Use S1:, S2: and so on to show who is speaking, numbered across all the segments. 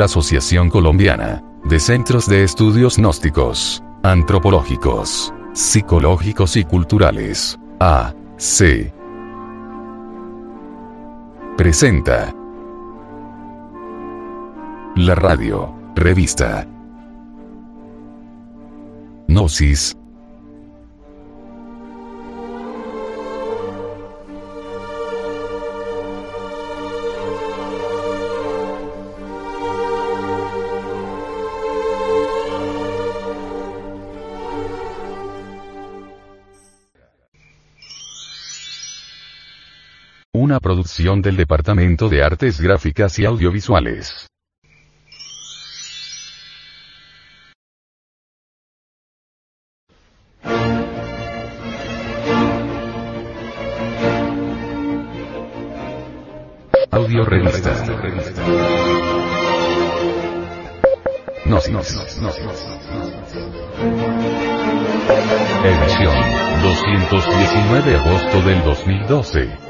S1: la Asociación Colombiana de Centros de Estudios Gnósticos, Antropológicos, Psicológicos y Culturales, AC. Presenta la radio, revista Gnosis, producción del Departamento de Artes Gráficas y Audiovisuales. Audio revista. Gnosis. Edición 219 de agosto del 2012.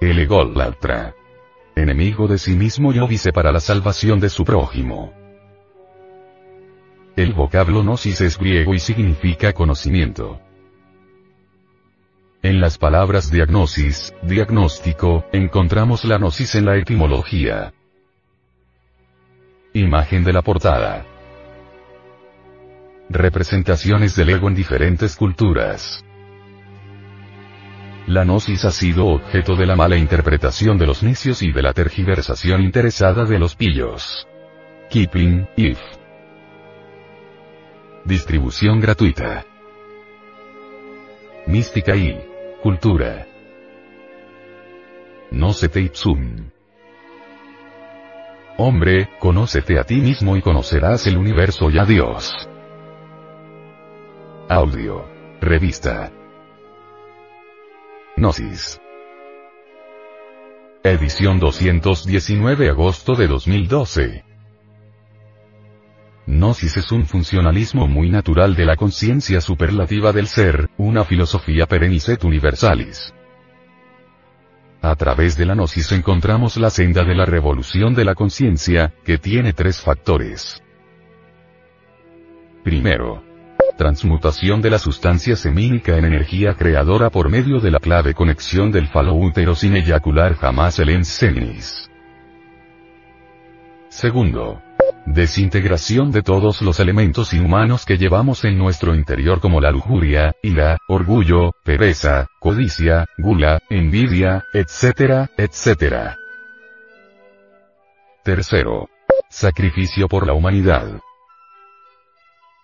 S1: El ególatra. Enemigo de sí mismo y óbice para la salvación de su prójimo. El vocablo gnosis es griego y significa conocimiento. En las palabras diagnosis, diagnóstico, encontramos la gnosis en la etimología. Imagen de la portada. Representaciones del ego en diferentes culturas. La gnosis ha sido objeto de la mala interpretación de los necios y de la tergiversación interesada de los pillos. Kipling, If. Distribución gratuita. Mística y cultura. te ipsum. Hombre, conócete a ti mismo y conocerás el universo y a Dios. Audio. Revista. Gnosis. Edición 219 agosto de 2012. Gnosis es un funcionalismo muy natural de la conciencia superlativa del ser, una filosofía perennis universalis. A través de la gnosis encontramos la senda de la revolución de la conciencia, que tiene tres factores. Primero, transmutación de la sustancia semínica en energía creadora por medio de la clave conexión del falo útero sin eyacular jamás el ensenis. Segundo. Desintegración de todos los elementos inhumanos que llevamos en nuestro interior como la lujuria, ira, orgullo, pereza, codicia, gula, envidia, etc., etc. Tercero. Sacrificio por la humanidad.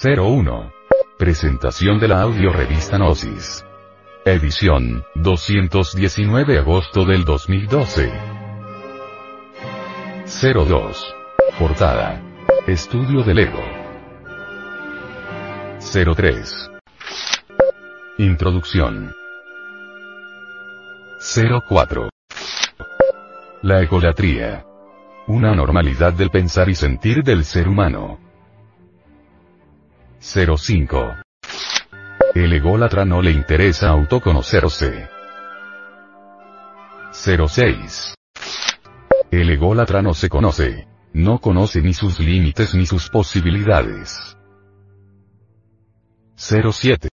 S1: 01. Presentación de la audio revista Gnosis. Edición, 219 de agosto del 2012. 02. Portada. Estudio del ego. 03. Introducción. 04. La egolatría. Una normalidad del pensar y sentir del ser humano. 05. El ególatra no le interesa autoconocerse. 06. El ególatra no se conoce. No conoce ni sus límites ni sus posibilidades. 07.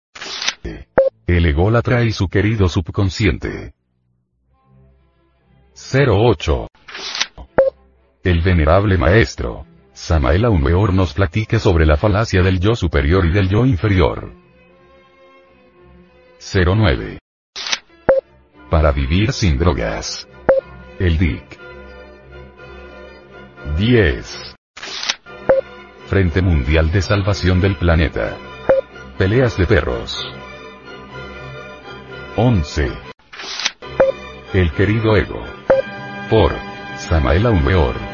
S1: El ególatra y su querido subconsciente. 08. El venerable maestro. Samael Aumeor nos platica sobre la falacia del yo superior y del yo inferior. 09. Para vivir sin drogas. El DIC. 10. Frente Mundial de Salvación del Planeta. Peleas de perros. 11. El querido ego. Por Samael Aumeor.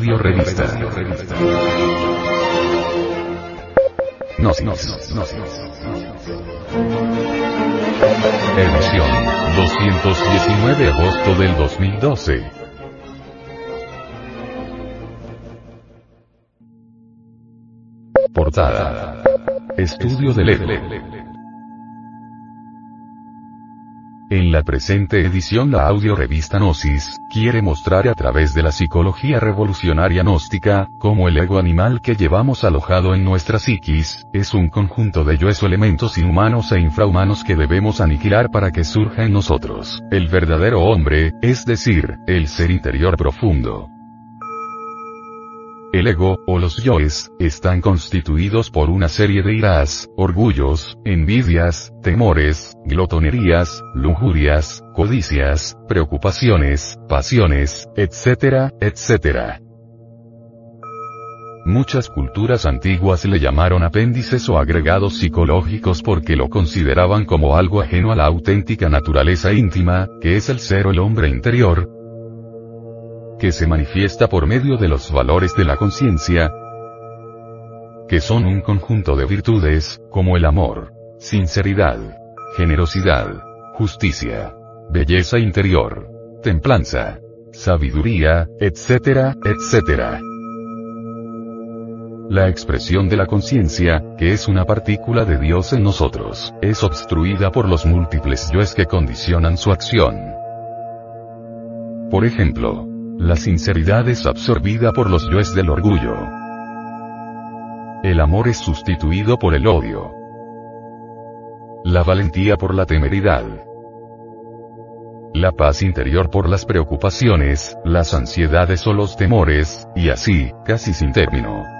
S1: Audio revista. Gnosis. Edición 219 agosto del 2012. Portada. Estudio del ego. En la presente edición la audio revista Gnosis, quiere mostrar a través de la psicología revolucionaria gnóstica, cómo el ego animal que llevamos alojado en nuestra psiquis, es un conjunto de yoes o elementos inhumanos e infrahumanos que debemos aniquilar para que surja en nosotros, el verdadero hombre, es decir, el ser interior profundo. El ego, o los yoes, están constituidos por una serie de iras, orgullos, envidias, temores, glotonerías, lujurias, codicias, preocupaciones, pasiones, etcétera, etcétera. Muchas culturas antiguas le llamaron apéndices o agregados psicológicos porque lo consideraban como algo ajeno a la auténtica naturaleza íntima, que es el ser o el hombre interior, que se manifiesta por medio de los valores de la conciencia, que son un conjunto de virtudes, como el amor, sinceridad, generosidad, justicia, belleza interior, templanza, sabiduría, etcétera, etcétera. La expresión de la conciencia, que es una partícula de Dios en nosotros, es obstruida por los múltiples yoes que condicionan su acción. Por ejemplo, la sinceridad es absorbida por los yoes del orgullo. El amor es sustituido por el odio. La valentía por la temeridad. La paz interior por las preocupaciones, las ansiedades o los temores, y así, casi sin término.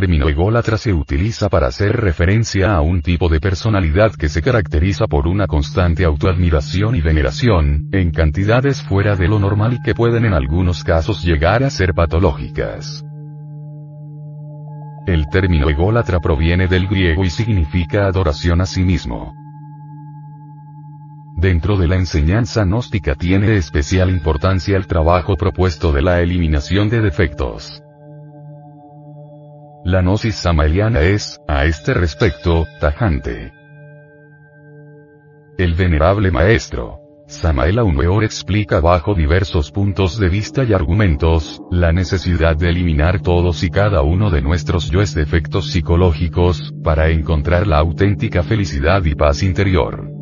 S1: Término ególatra se utiliza para hacer referencia a un tipo de personalidad que se caracteriza por una constante autoadmiración y veneración, en cantidades fuera de lo normal y que pueden en algunos casos llegar a ser patológicas. El término ególatra proviene del griego y significa adoración a sí mismo. Dentro de la enseñanza gnóstica tiene especial importancia el trabajo propuesto de la eliminación de defectos. La gnosis samaeliana es, a este respecto, tajante. El venerable maestro, Samael Aumeor explica bajo diversos puntos de vista y argumentos, la necesidad de eliminar todos y cada uno de nuestros yoes defectos psicológicos, para encontrar la auténtica felicidad y paz interior.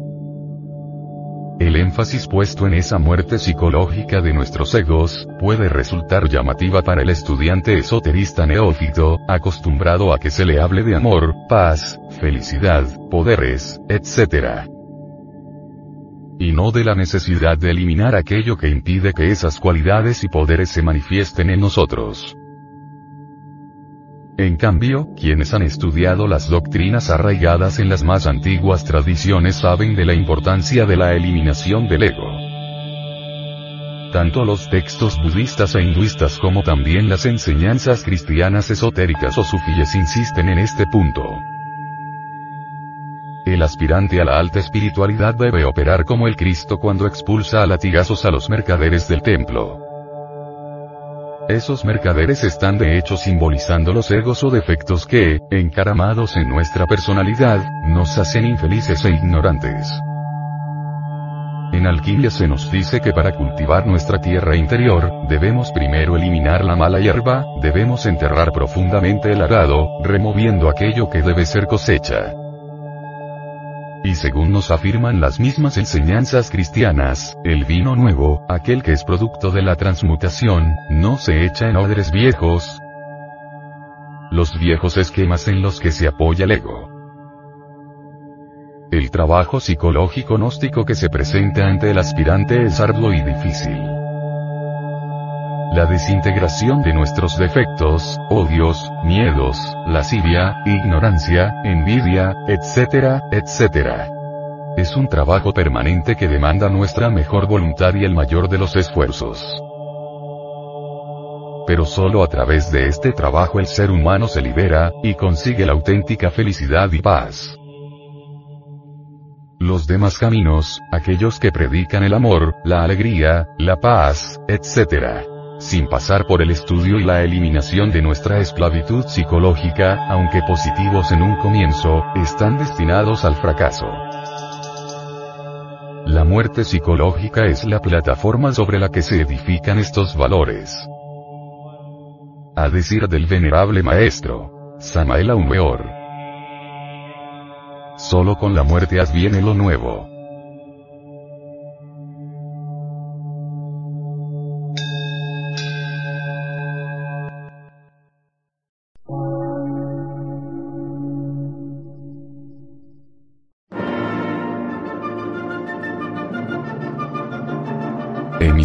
S1: El énfasis puesto en esa muerte psicológica de nuestros egos, puede resultar llamativa para el estudiante esoterista neófito, acostumbrado a que se le hable de amor, paz, felicidad, poderes, etc. Y no de la necesidad de eliminar aquello que impide que esas cualidades y poderes se manifiesten en nosotros. En cambio, quienes han estudiado las doctrinas arraigadas en las más antiguas tradiciones saben de la importancia de la eliminación del ego. Tanto los textos budistas e hinduistas como también las enseñanzas cristianas esotéricas o sufíes insisten en este punto. El aspirante a la alta espiritualidad debe operar como el Cristo cuando expulsa a latigazos a los mercaderes del templo. Esos mercaderes están de hecho simbolizando los egos o defectos que, encaramados en nuestra personalidad, nos hacen infelices e ignorantes. En alquimia se nos dice que para cultivar nuestra tierra interior, debemos primero eliminar la mala hierba, debemos enterrar profundamente el arado, removiendo aquello que debe ser cosecha. Y según nos afirman las mismas enseñanzas cristianas, el vino nuevo, aquel que es producto de la transmutación, no se echa en odres viejos, los viejos esquemas en los que se apoya el ego. El trabajo psicológico gnóstico que se presenta ante el aspirante es arduo y difícil. La desintegración de nuestros defectos, odios, miedos, lascivia, ignorancia, envidia, etcétera, etcétera. Es un trabajo permanente que demanda nuestra mejor voluntad y el mayor de los esfuerzos. Pero solo a través de este trabajo el ser humano se libera, y consigue la auténtica felicidad y paz. Los demás caminos, aquellos que predican el amor, la alegría, la paz, etc sin pasar por el estudio y la eliminación de nuestra esclavitud psicológica, aunque positivos en un comienzo, están destinados al fracaso. La muerte psicológica es la plataforma sobre la que se edifican estos valores. A decir del venerable maestro, Samael Aumeor. Solo con la muerte adviene lo nuevo.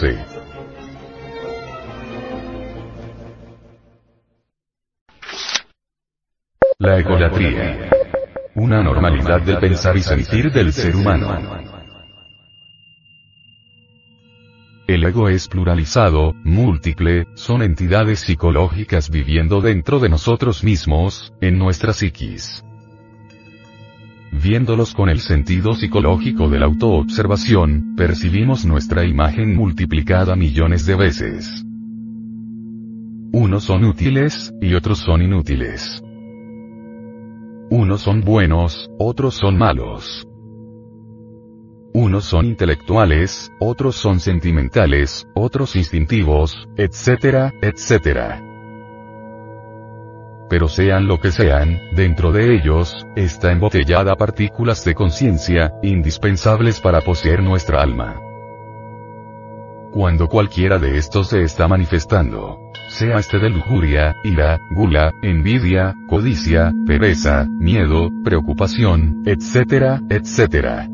S1: 2012. La egolatría. Una normalidad del pensar y sentir del ser humano. El ego es pluralizado, múltiple, son entidades psicológicas viviendo dentro de nosotros mismos, en nuestra psiquis. Viéndolos con el sentido psicológico de la autoobservación, percibimos nuestra imagen multiplicada millones de veces. Unos son útiles, y otros son inútiles. Unos son buenos, otros son malos. Unos son intelectuales, otros son sentimentales, otros instintivos, etcétera, etcétera. Pero sean lo que sean, dentro de ellos, está embotellada partículas de conciencia, indispensables para poseer nuestra alma. Cuando cualquiera de estos se está manifestando, sea este de lujuria, ira, gula, envidia, codicia, pereza, miedo, preocupación, etcétera, etcétera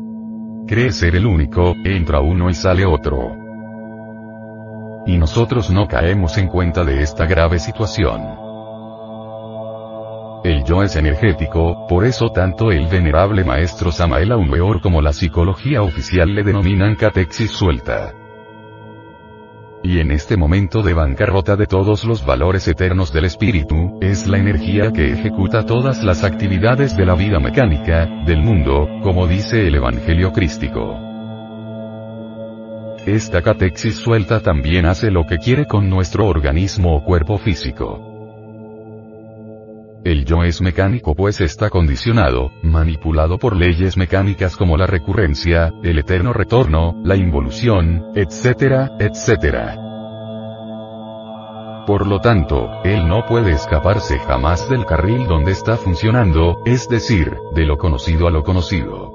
S1: Cree ser el único, entra uno y sale otro. Y nosotros no caemos en cuenta de esta grave situación. El yo es energético, por eso tanto el venerable maestro Samael Weor como la psicología oficial le denominan catexis suelta. Y en este momento de bancarrota de todos los valores eternos del espíritu, es la energía que ejecuta todas las actividades de la vida mecánica, del mundo, como dice el Evangelio crístico. Esta catexis suelta también hace lo que quiere con nuestro organismo o cuerpo físico. El yo es mecánico pues está condicionado, manipulado por leyes mecánicas como la recurrencia, el eterno retorno, la involución, etcétera, etcétera. Por lo tanto, él no puede escaparse jamás del carril donde está funcionando, es decir, de lo conocido a lo conocido.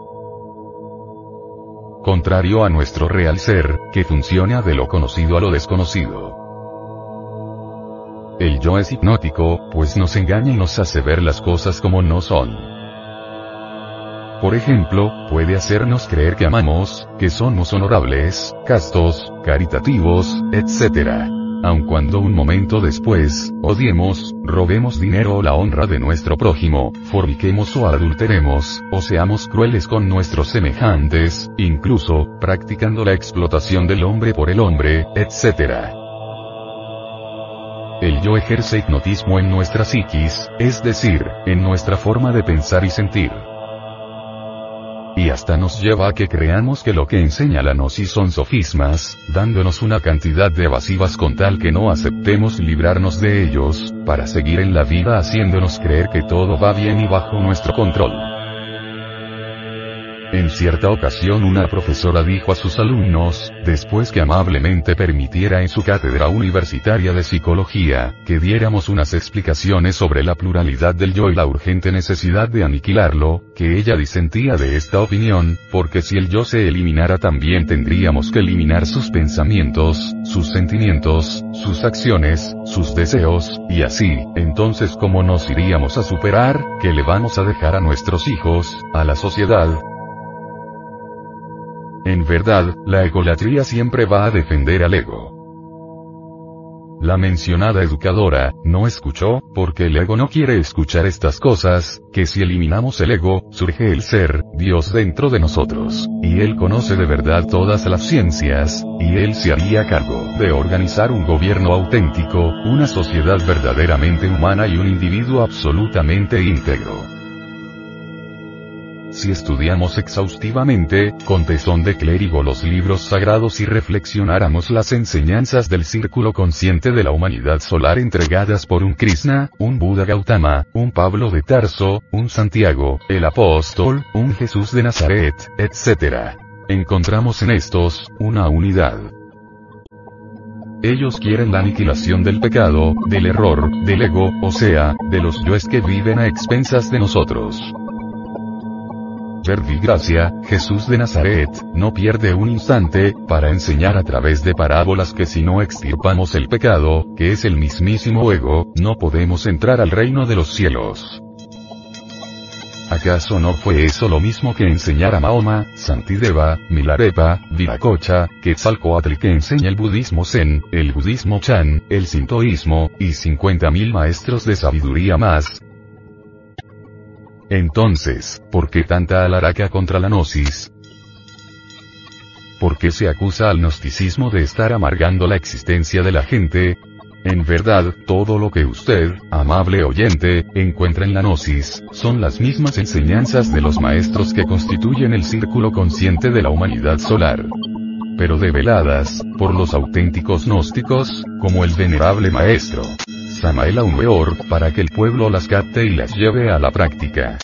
S1: Contrario a nuestro real ser, que funciona de lo conocido a lo desconocido. El yo es hipnótico, pues nos engaña y nos hace ver las cosas como no son. Por ejemplo, puede hacernos creer que amamos, que somos honorables, castos, caritativos, etc aun cuando un momento después, odiemos, robemos dinero o la honra de nuestro prójimo, forniquemos o adulteremos, o seamos crueles con nuestros semejantes, incluso, practicando la explotación del hombre por el hombre, etc. El yo ejerce hipnotismo en nuestra psiquis, es decir, en nuestra forma de pensar y sentir. Y hasta nos lleva a que creamos que lo que enseña la gnosis son sofismas, dándonos una cantidad de evasivas con tal que no aceptemos librarnos de ellos, para seguir en la vida haciéndonos creer que todo va bien y bajo nuestro control. En cierta ocasión una profesora dijo a sus alumnos, después que amablemente permitiera en su cátedra universitaria de psicología, que diéramos unas explicaciones sobre la pluralidad del yo y la urgente necesidad de aniquilarlo, que ella disentía de esta opinión, porque si el yo se eliminara también tendríamos que eliminar sus pensamientos, sus sentimientos, sus acciones, sus deseos, y así, entonces cómo nos iríamos a superar, que le vamos a dejar a nuestros hijos, a la sociedad, en verdad, la egolatría siempre va a defender al ego. La mencionada educadora, no escuchó, porque el ego no quiere escuchar estas cosas, que si eliminamos el ego, surge el ser, Dios dentro de nosotros, y Él conoce de verdad todas las ciencias, y Él se haría cargo de organizar un gobierno auténtico, una sociedad verdaderamente humana y un individuo absolutamente íntegro. Si estudiamos exhaustivamente, con tesón de clérigo los libros sagrados y reflexionáramos las enseñanzas del círculo consciente de la humanidad solar entregadas por un Krishna, un Buda Gautama, un Pablo de Tarso, un Santiago, el apóstol, un Jesús de Nazaret, etc. Encontramos en estos, una unidad. Ellos quieren la aniquilación del pecado, del error, del ego, o sea, de los yoes que viven a expensas de nosotros. Verbigracia, Jesús de Nazaret, no pierde un instante, para enseñar a través de parábolas que si no extirpamos el pecado, que es el mismísimo ego, no podemos entrar al reino de los cielos. ¿Acaso no fue eso lo mismo que enseñar a Mahoma, Santideva, Milarepa, Viracocha, Quetzalcoatl que enseña el budismo Zen, el budismo Chan, el sintoísmo, y 50.000 maestros de sabiduría más? Entonces, ¿por qué tanta alaraca contra la gnosis? ¿Por qué se acusa al gnosticismo de estar amargando la existencia de la gente? En verdad, todo lo que usted, amable oyente, encuentra en la Gnosis, son las mismas enseñanzas de los maestros que constituyen el círculo consciente de la humanidad solar. Pero develadas, por los auténticos gnósticos, como el venerable maestro Samael Aumeor, para que el pueblo las capte y las lleve a la práctica.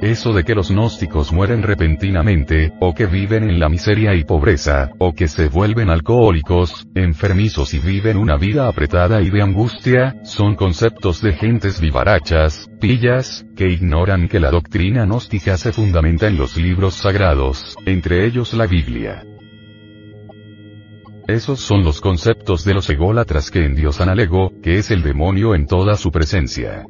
S1: Eso de que los gnósticos mueren repentinamente, o que viven en la miseria y pobreza, o que se vuelven alcohólicos, enfermizos y viven una vida apretada y de angustia, son conceptos de gentes vivarachas, pillas, que ignoran que la doctrina gnóstica se fundamenta en los libros sagrados, entre ellos la Biblia. Esos son los conceptos de los ególatras que endiosan al ego, que es el demonio en toda su presencia.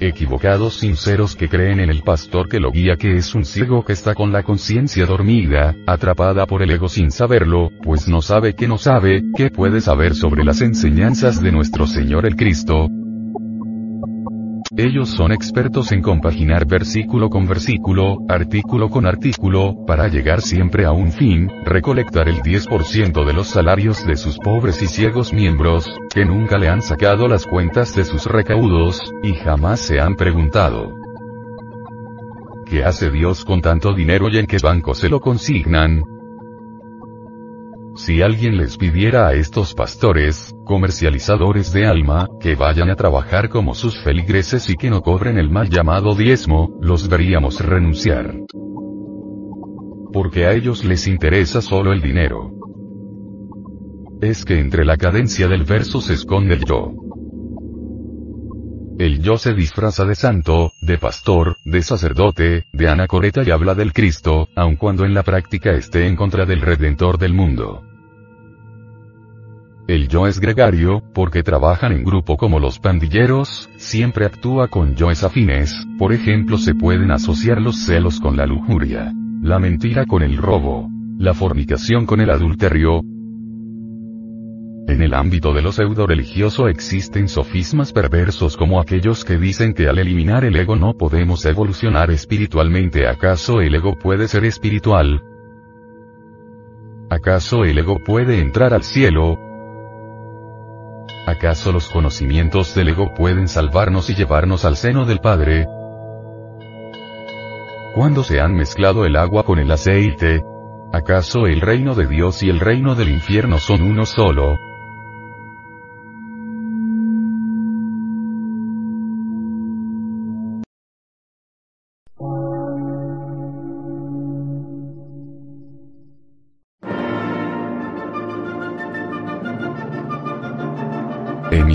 S1: Equivocados sinceros que creen en el pastor que lo guía que es un ciego que está con la conciencia dormida, atrapada por el ego sin saberlo, pues no sabe que no sabe, que puede saber sobre las enseñanzas de nuestro Señor el Cristo, ellos son expertos en compaginar versículo con versículo, artículo con artículo, para llegar siempre a un fin, recolectar el 10% de los salarios de sus pobres y ciegos miembros, que nunca le han sacado las cuentas de sus recaudos, y jamás se han preguntado. ¿Qué hace Dios con tanto dinero y en qué banco se lo consignan? Si alguien les pidiera a estos pastores, comercializadores de alma, que vayan a trabajar como sus feligreses y que no cobren el mal llamado diezmo, los veríamos renunciar. Porque a ellos les interesa solo el dinero. Es que entre la cadencia del verso se esconde el yo. El yo se disfraza de santo, de pastor, de sacerdote, de anacoreta y habla del Cristo, aun cuando en la práctica esté en contra del Redentor del mundo. El yo es gregario, porque trabajan en grupo como los pandilleros, siempre actúa con yoes afines, por ejemplo se pueden asociar los celos con la lujuria, la mentira con el robo, la fornicación con el adulterio, en el ámbito de lo pseudo religioso existen sofismas perversos como aquellos que dicen que al eliminar el ego no podemos evolucionar espiritualmente. ¿Acaso el ego puede ser espiritual? ¿Acaso el ego puede entrar al cielo? ¿Acaso los conocimientos del ego pueden salvarnos y llevarnos al seno del Padre? ¿Cuándo se han mezclado el agua con el aceite? ¿Acaso el reino de Dios y el reino del infierno son uno solo?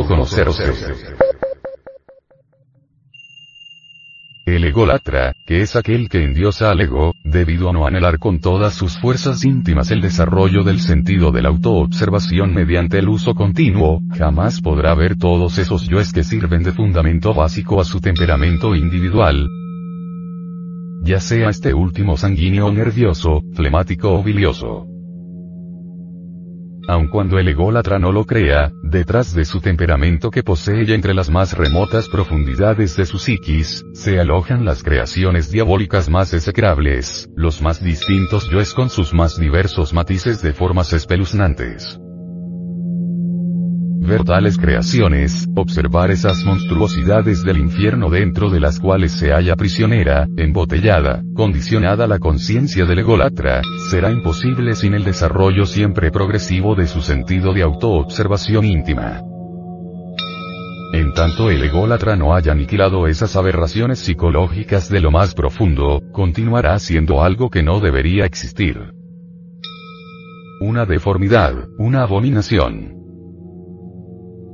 S1: Interesa autoconocerse. El ególatra, que es aquel que endiosa al ego, debido a no anhelar con todas sus fuerzas íntimas el desarrollo del sentido de la autoobservación mediante el uso continuo, jamás podrá ver todos esos yoes que sirven de fundamento básico a su temperamento individual, ya sea este último sanguíneo nervioso, flemático o bilioso aun cuando el ególatra no lo crea, detrás de su temperamento que posee y entre las más remotas profundidades de su psiquis, se alojan las creaciones diabólicas más execrables, los más distintos yoes con sus más diversos matices de formas espeluznantes ver tales creaciones, observar esas monstruosidades del infierno dentro de las cuales se halla prisionera, embotellada, condicionada la conciencia del ególatra, será imposible sin el desarrollo siempre progresivo de su sentido de autoobservación íntima. En tanto el ególatra no haya aniquilado esas aberraciones psicológicas de lo más profundo, continuará siendo algo que no debería existir. Una deformidad, una abominación.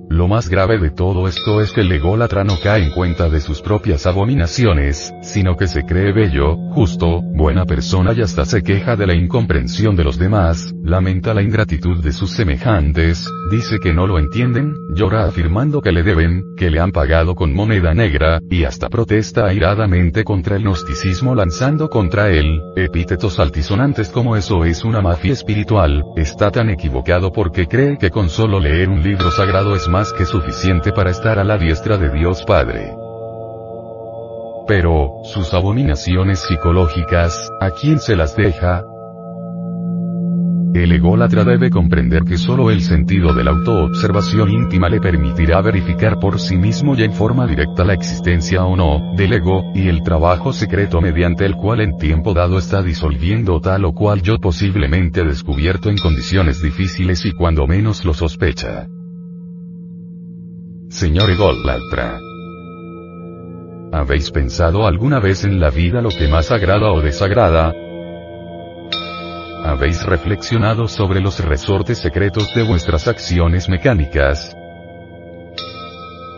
S1: Lo más grave de todo esto es que el ególatra no cae en cuenta de sus propias abominaciones, sino que se cree bello, justo, buena persona y hasta se queja de la incomprensión de los demás, lamenta la ingratitud de sus semejantes, dice que no lo entienden, llora afirmando que le deben, que le han pagado con moneda negra, y hasta protesta airadamente contra el gnosticismo lanzando contra él, epítetos altisonantes como eso es una mafia espiritual, está tan equivocado porque cree que con solo leer un libro sagrado es más que suficiente para estar a la diestra de Dios Padre. Pero, sus abominaciones psicológicas, ¿a quién se las deja? El ególatra debe comprender que solo el sentido de la autoobservación íntima le permitirá verificar por sí mismo y en forma directa la existencia o no, del ego, y el trabajo secreto mediante el cual en tiempo dado está disolviendo tal o cual yo posiblemente descubierto en condiciones difíciles y cuando menos lo sospecha. Señor ególatra. ¿Habéis pensado alguna vez en la vida lo que más agrada o desagrada? ¿Habéis reflexionado sobre los resortes secretos de vuestras acciones mecánicas?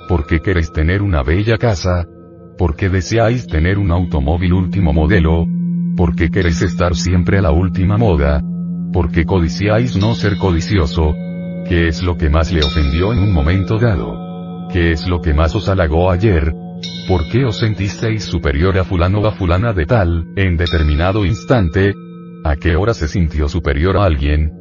S1: ¿Por qué queréis tener una bella casa? ¿Por qué deseáis tener un automóvil último modelo? ¿Por qué queréis estar siempre a la última moda? ¿Por qué codiciáis no ser codicioso? ¿Qué es lo que más le ofendió en un momento dado? ¿Qué es lo que más os halagó ayer? ¿Por qué os sentisteis superior a fulano o a fulana de tal, en determinado instante? ¿A qué hora se sintió superior a alguien?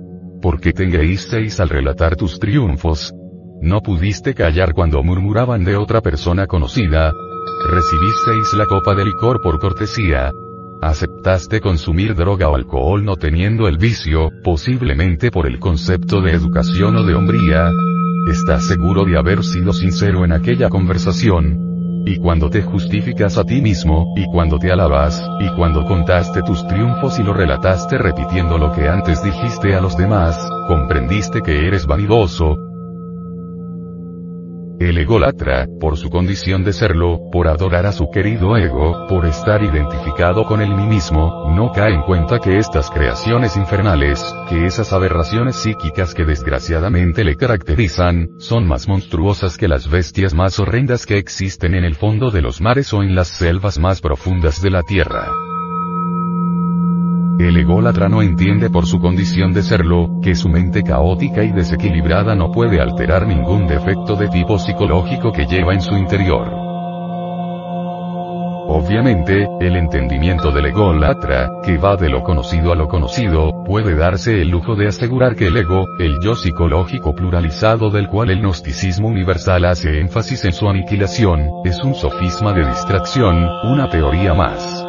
S1: ¿Por qué te al relatar tus triunfos? ¿No pudiste callar cuando murmuraban de otra persona conocida? ¿Recibisteis la copa de licor por cortesía? ¿Aceptaste consumir droga o alcohol no teniendo el vicio, posiblemente por el concepto de educación o de hombría? ¿Estás seguro de haber sido sincero en aquella conversación? y cuando te justificas a ti mismo, y cuando te alabas, y cuando contaste tus triunfos y lo relataste repitiendo lo que antes dijiste a los demás, comprendiste que eres vanidoso, el ególatra, por su condición de serlo, por adorar a su querido ego, por estar identificado con el mí mismo, no cae en cuenta que estas creaciones infernales, que esas aberraciones psíquicas que desgraciadamente le caracterizan, son más monstruosas que las bestias más horrendas que existen en el fondo de los mares o en las selvas más profundas de la tierra. El ególatra no entiende por su condición de serlo, que su mente caótica y desequilibrada no puede alterar ningún defecto de tipo psicológico que lleva en su interior. Obviamente, el entendimiento del ególatra, que va de lo conocido a lo conocido, puede darse el lujo de asegurar que el ego, el yo psicológico pluralizado del cual el gnosticismo universal hace énfasis en su aniquilación, es un sofisma de distracción, una teoría más.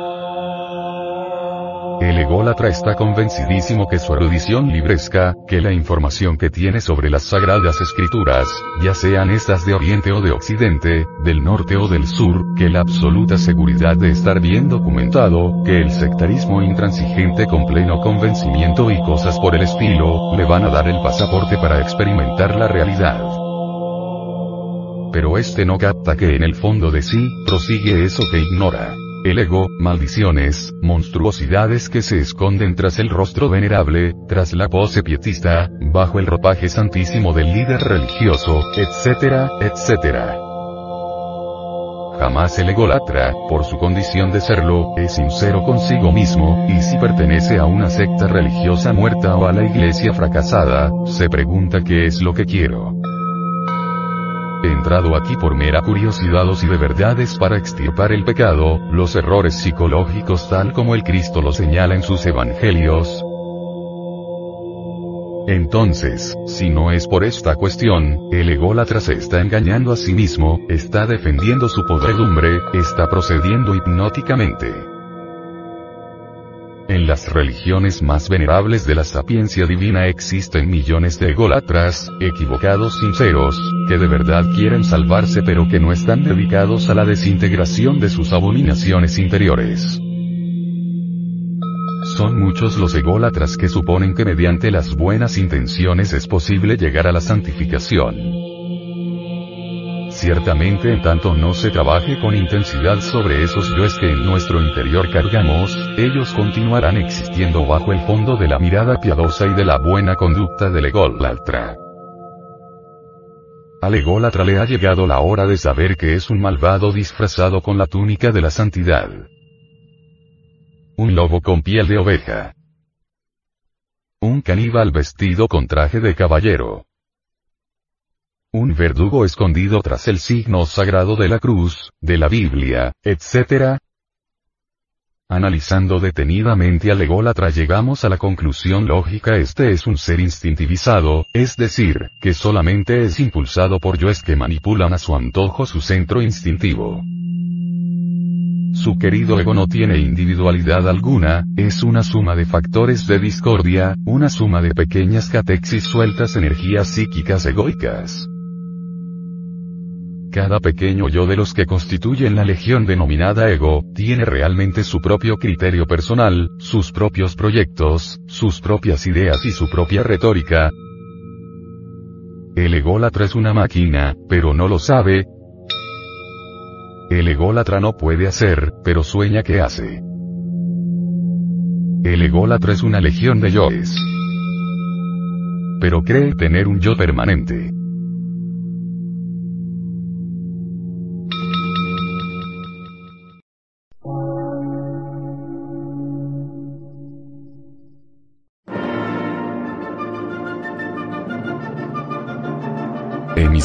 S1: El ególatra está convencidísimo que su erudición libresca, que la información que tiene sobre las sagradas escrituras, ya sean estas de Oriente o de Occidente, del norte o del sur, que la absoluta seguridad de estar bien documentado, que el sectarismo intransigente con pleno convencimiento y cosas por el estilo, le van a dar el pasaporte para experimentar la realidad. Pero este no capta que en el fondo de sí, prosigue eso que ignora el ego, maldiciones, monstruosidades que se esconden tras el rostro venerable, tras la pose pietista, bajo el ropaje santísimo del líder religioso, etcétera, etcétera. Jamás el ególatra, por su condición de serlo, es sincero consigo mismo, y si pertenece a una secta religiosa muerta o a la iglesia fracasada, se pregunta qué es lo que quiero. Entrado aquí por mera curiosidad o si de verdad es para extirpar el pecado, los errores psicológicos tal como el Cristo lo señala en sus evangelios. Entonces, si no es por esta cuestión, el ególatra se está engañando a sí mismo, está defendiendo su podredumbre, está procediendo hipnóticamente. En las religiones más venerables de la sapiencia divina existen millones de ególatras, equivocados sinceros, que de verdad quieren salvarse pero que no están dedicados a la desintegración de sus abominaciones interiores. Son muchos los ególatras que suponen que mediante las buenas intenciones es posible llegar a la santificación. Ciertamente en tanto no se trabaje con intensidad sobre esos yoes que en nuestro interior cargamos, ellos continuarán existiendo bajo el fondo de la mirada piadosa y de la buena conducta del ególatra. Al ególatra le ha llegado la hora de saber que es un malvado disfrazado con la túnica de la santidad. Un lobo con piel de oveja. Un caníbal vestido con traje de caballero un verdugo escondido tras el signo sagrado de la cruz, de la Biblia, etc. Analizando detenidamente al ególatra llegamos a la conclusión lógica este es un ser instintivizado, es decir, que solamente es impulsado por yoes que manipulan a su antojo su centro instintivo. Su querido ego no tiene individualidad alguna, es una suma de factores de discordia, una suma de pequeñas catexis sueltas energías psíquicas egoicas. Cada pequeño yo de los que constituyen la legión denominada ego, tiene realmente su propio criterio personal, sus propios proyectos, sus propias ideas y su propia retórica. El ególatra es una máquina, pero no lo sabe. El ególatra no puede hacer, pero sueña que hace. El ególatra es una legión de yoes. Pero cree tener un yo permanente.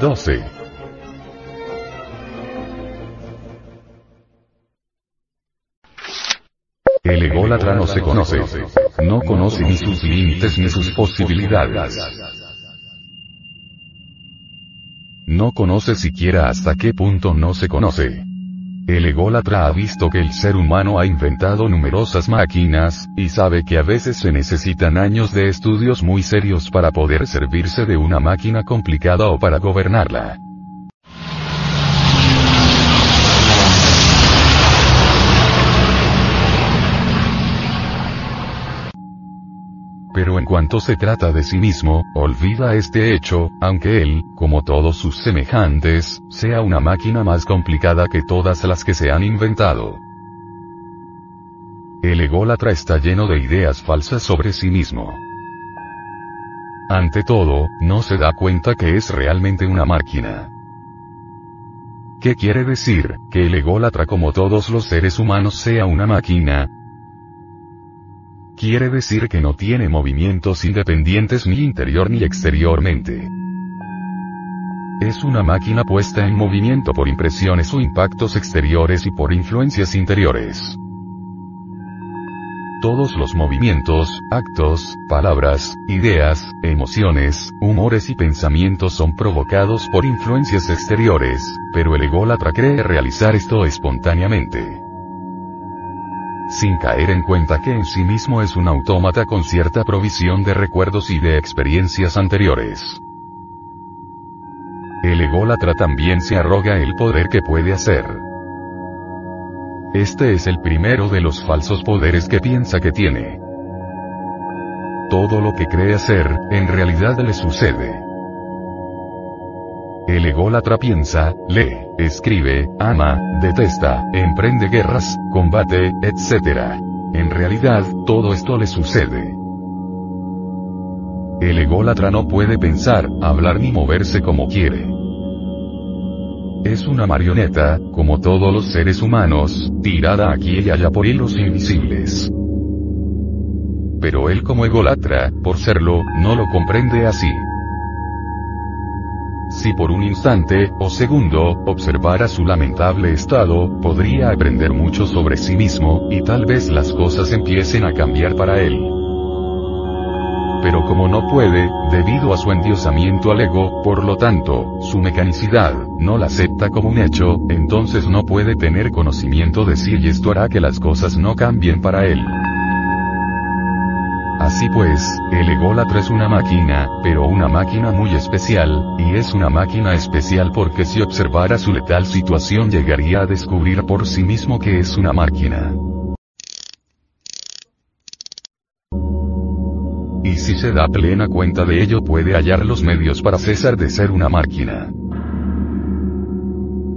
S1: 12. El ególatra no se conoce. No conoce ni sus límites ni sus posibilidades. No conoce siquiera hasta qué punto no se conoce. El ególatra ha visto que el ser humano ha inventado numerosas máquinas, y sabe que a veces se necesitan años de estudios muy serios para poder servirse de una máquina complicada o para gobernarla. Pero en cuanto se trata de sí mismo, olvida este hecho, aunque él, como todos sus semejantes, sea una máquina más complicada que todas las que se han inventado. El ególatra está lleno de ideas falsas sobre sí mismo. Ante todo, no se da cuenta que es realmente una máquina. ¿Qué quiere decir? Que el ególatra como todos los seres humanos sea una máquina, quiere decir que no tiene movimientos independientes ni interior ni exteriormente. Es una máquina puesta en movimiento por impresiones o impactos exteriores y por influencias interiores. Todos los movimientos, actos, palabras, ideas, emociones, humores y pensamientos son provocados por influencias exteriores, pero el ególatra cree realizar esto espontáneamente sin caer en cuenta que en sí mismo es un autómata con cierta provisión de recuerdos y de experiencias anteriores. El ególatra también se arroga el poder que puede hacer. Este es el primero de los falsos poderes que piensa que tiene. Todo lo que cree hacer, en realidad le sucede. El ególatra piensa, lee, escribe, ama, detesta, emprende guerras, combate, etc. En realidad, todo esto le sucede. El ególatra no puede pensar, hablar ni moverse como quiere. Es una marioneta, como todos los seres humanos, tirada aquí y allá por hilos invisibles. Pero él como ególatra, por serlo, no lo comprende así. Si por un instante, o segundo, observara su lamentable estado, podría aprender mucho sobre sí mismo, y tal vez las cosas empiecen a cambiar para él. Pero como no puede, debido a su endiosamiento al ego, por lo tanto, su mecanicidad, no la acepta como un hecho, entonces no puede tener conocimiento de sí y esto hará que las cosas no cambien para él. Así pues, el ególatra es una máquina, pero una máquina muy especial, y es una máquina especial porque si observara su letal situación llegaría a descubrir por sí mismo que es una máquina. Y si se da plena cuenta de ello puede hallar los medios para cesar de ser una máquina.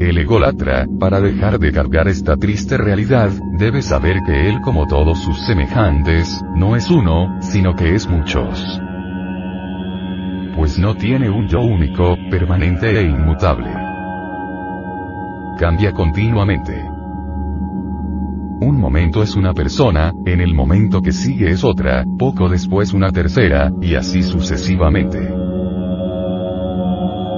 S1: El ególatra, para dejar de cargar esta triste realidad, debe saber que él como todos sus semejantes, no es uno, sino que es muchos. Pues no tiene un yo único, permanente e inmutable. Cambia continuamente. Un momento es una persona, en el momento que sigue es otra, poco después una tercera, y así sucesivamente.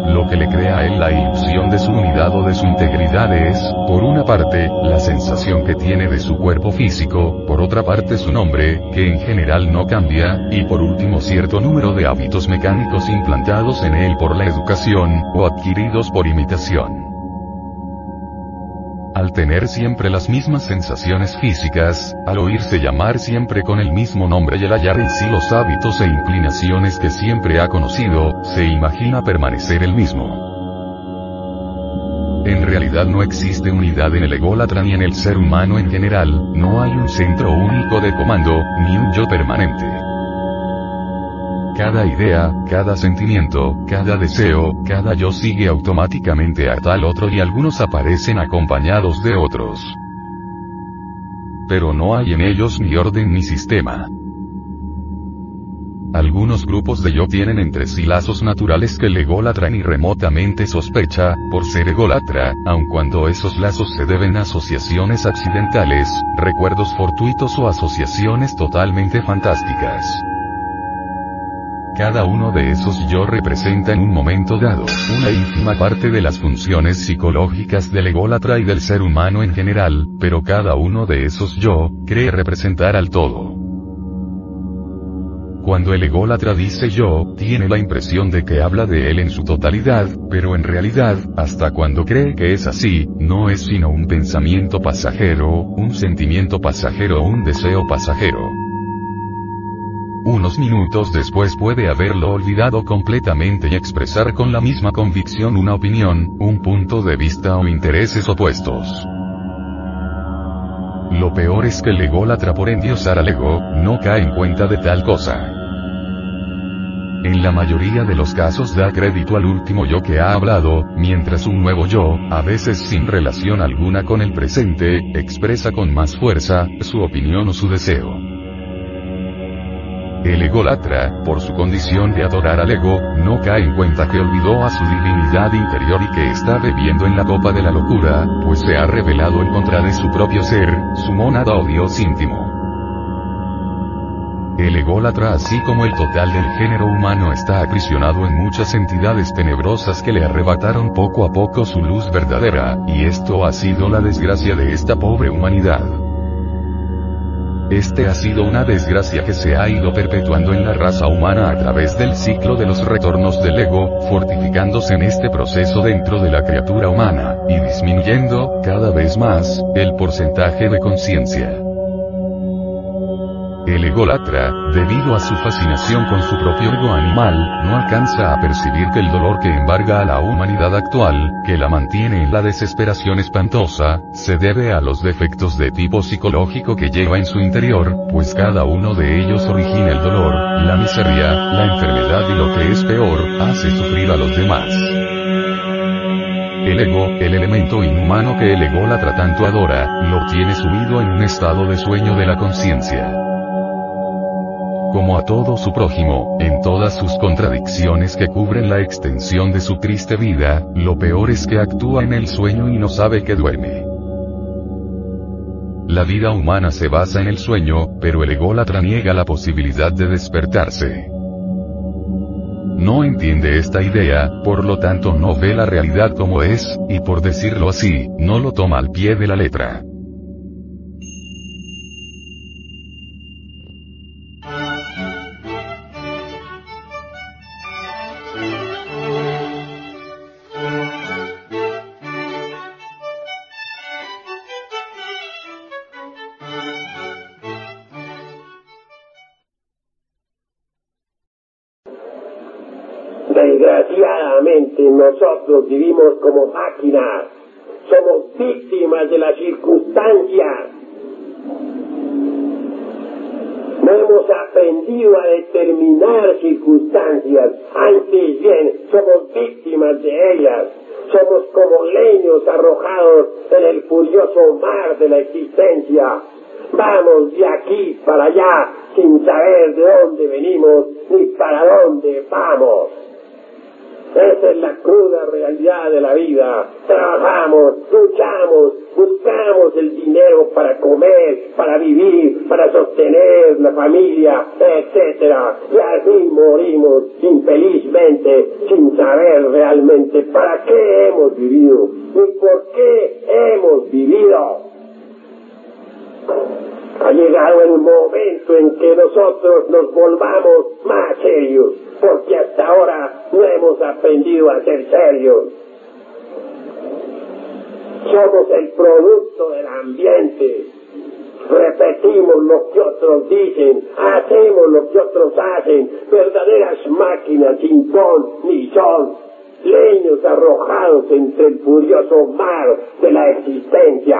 S1: Lo que le crea a él la ilusión de su unidad o de su integridad es, por una parte, la sensación que tiene de su cuerpo físico, por otra parte su nombre, que en general no cambia, y por último cierto número de hábitos mecánicos implantados en él por la educación, o adquiridos por imitación. Al tener siempre las mismas sensaciones físicas, al oírse llamar siempre con el mismo nombre y al hallar en sí los hábitos e inclinaciones que siempre ha conocido, se imagina permanecer el mismo. En realidad no existe unidad en el ególatra ni en el ser humano en general, no hay un centro único de comando, ni un yo permanente. Cada idea, cada sentimiento, cada deseo, cada yo sigue automáticamente a tal otro y algunos aparecen acompañados de otros. Pero no hay en ellos ni orden ni sistema. Algunos grupos de yo tienen entre sí lazos naturales que el ególatra ni remotamente sospecha, por ser ególatra, aun cuando esos lazos se deben a asociaciones accidentales, recuerdos fortuitos o asociaciones totalmente fantásticas. Cada uno de esos yo representa en un momento dado, una ínfima parte de las funciones psicológicas del ególatra y del ser humano en general, pero cada uno de esos yo, cree representar al todo. Cuando el ególatra dice yo, tiene la impresión de que habla de él en su totalidad, pero en realidad, hasta cuando cree que es así, no es sino un pensamiento pasajero, un sentimiento pasajero o un deseo pasajero. Unos minutos después puede haberlo olvidado completamente y expresar con la misma convicción una opinión, un punto de vista o intereses opuestos. Lo peor es que el ególatra por endiosar al ego, no cae en cuenta de tal cosa. En la mayoría de los casos da crédito al último yo que ha hablado, mientras un nuevo yo, a veces sin relación alguna con el presente, expresa con más fuerza, su opinión o su deseo. El ególatra, por su condición de adorar al ego, no cae en cuenta que olvidó a su divinidad interior y que está bebiendo en la copa de la locura, pues se ha revelado en contra de su propio ser, su monada o Dios íntimo. El ególatra así como el total del género humano está aprisionado en muchas entidades tenebrosas que le arrebataron poco a poco su luz verdadera, y esto ha sido la desgracia de esta pobre humanidad. Este ha sido una desgracia que se ha ido perpetuando en la raza humana a través del ciclo de los retornos del ego, fortificándose en este proceso dentro de la criatura humana, y disminuyendo, cada vez más, el porcentaje de conciencia. El ególatra, debido a su fascinación con su propio ego animal, no alcanza a percibir que el dolor que embarga a la humanidad actual, que la mantiene en la desesperación espantosa, se debe a los defectos de tipo psicológico que lleva en su interior, pues cada uno de ellos origina el dolor, la miseria, la enfermedad y lo que es peor, hace sufrir a los demás. El ego, el elemento inhumano que el ególatra tanto adora, lo tiene subido en un estado de sueño de la conciencia como a todo su prójimo, en todas sus contradicciones que cubren la extensión de su triste vida, lo peor es que actúa en el sueño y no sabe que duerme. La vida humana se basa en el sueño, pero el ególatra niega la posibilidad de despertarse. No entiende esta idea, por lo tanto no ve la realidad como es, y por decirlo así, no lo toma al pie de la letra.
S2: Vivimos como máquinas, somos víctimas de las circunstancias. No hemos aprendido a determinar circunstancias, antes bien somos víctimas de ellas. Somos como leños arrojados en el furioso mar de la existencia. Vamos de aquí para allá sin saber de dónde venimos ni para dónde vamos. Esa es la cruda realidad de la vida. Trabajamos, luchamos, buscamos el dinero para comer, para vivir, para sostener la familia, etc. Y así morimos infelizmente sin saber realmente para qué hemos vivido y por qué hemos vivido. Ha llegado el momento en que nosotros nos volvamos más serios, porque hasta ahora no hemos aprendido a ser serios. Somos el producto del ambiente. Repetimos lo que otros dicen, hacemos lo que otros hacen, verdaderas máquinas sin ton ni son, leños arrojados entre el furioso mar de la existencia.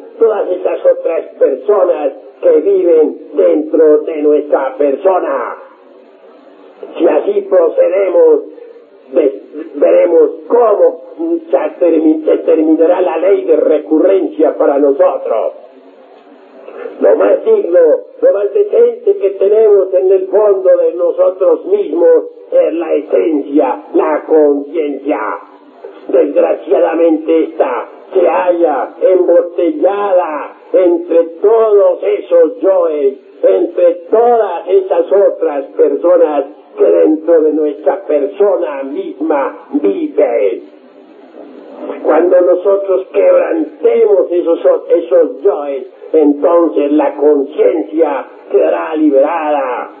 S2: todas esas otras personas que viven dentro de nuestra persona. Si así procedemos, veremos cómo se terminará la ley de recurrencia para nosotros. Lo más digno, lo más decente que tenemos en el fondo de nosotros mismos es la esencia, la conciencia. Desgraciadamente esta se halla embotellada entre todos esos yoes, entre todas esas otras personas que dentro de nuestra persona misma viven. Cuando nosotros quebrantemos esos, esos yoes, entonces la conciencia quedará liberada.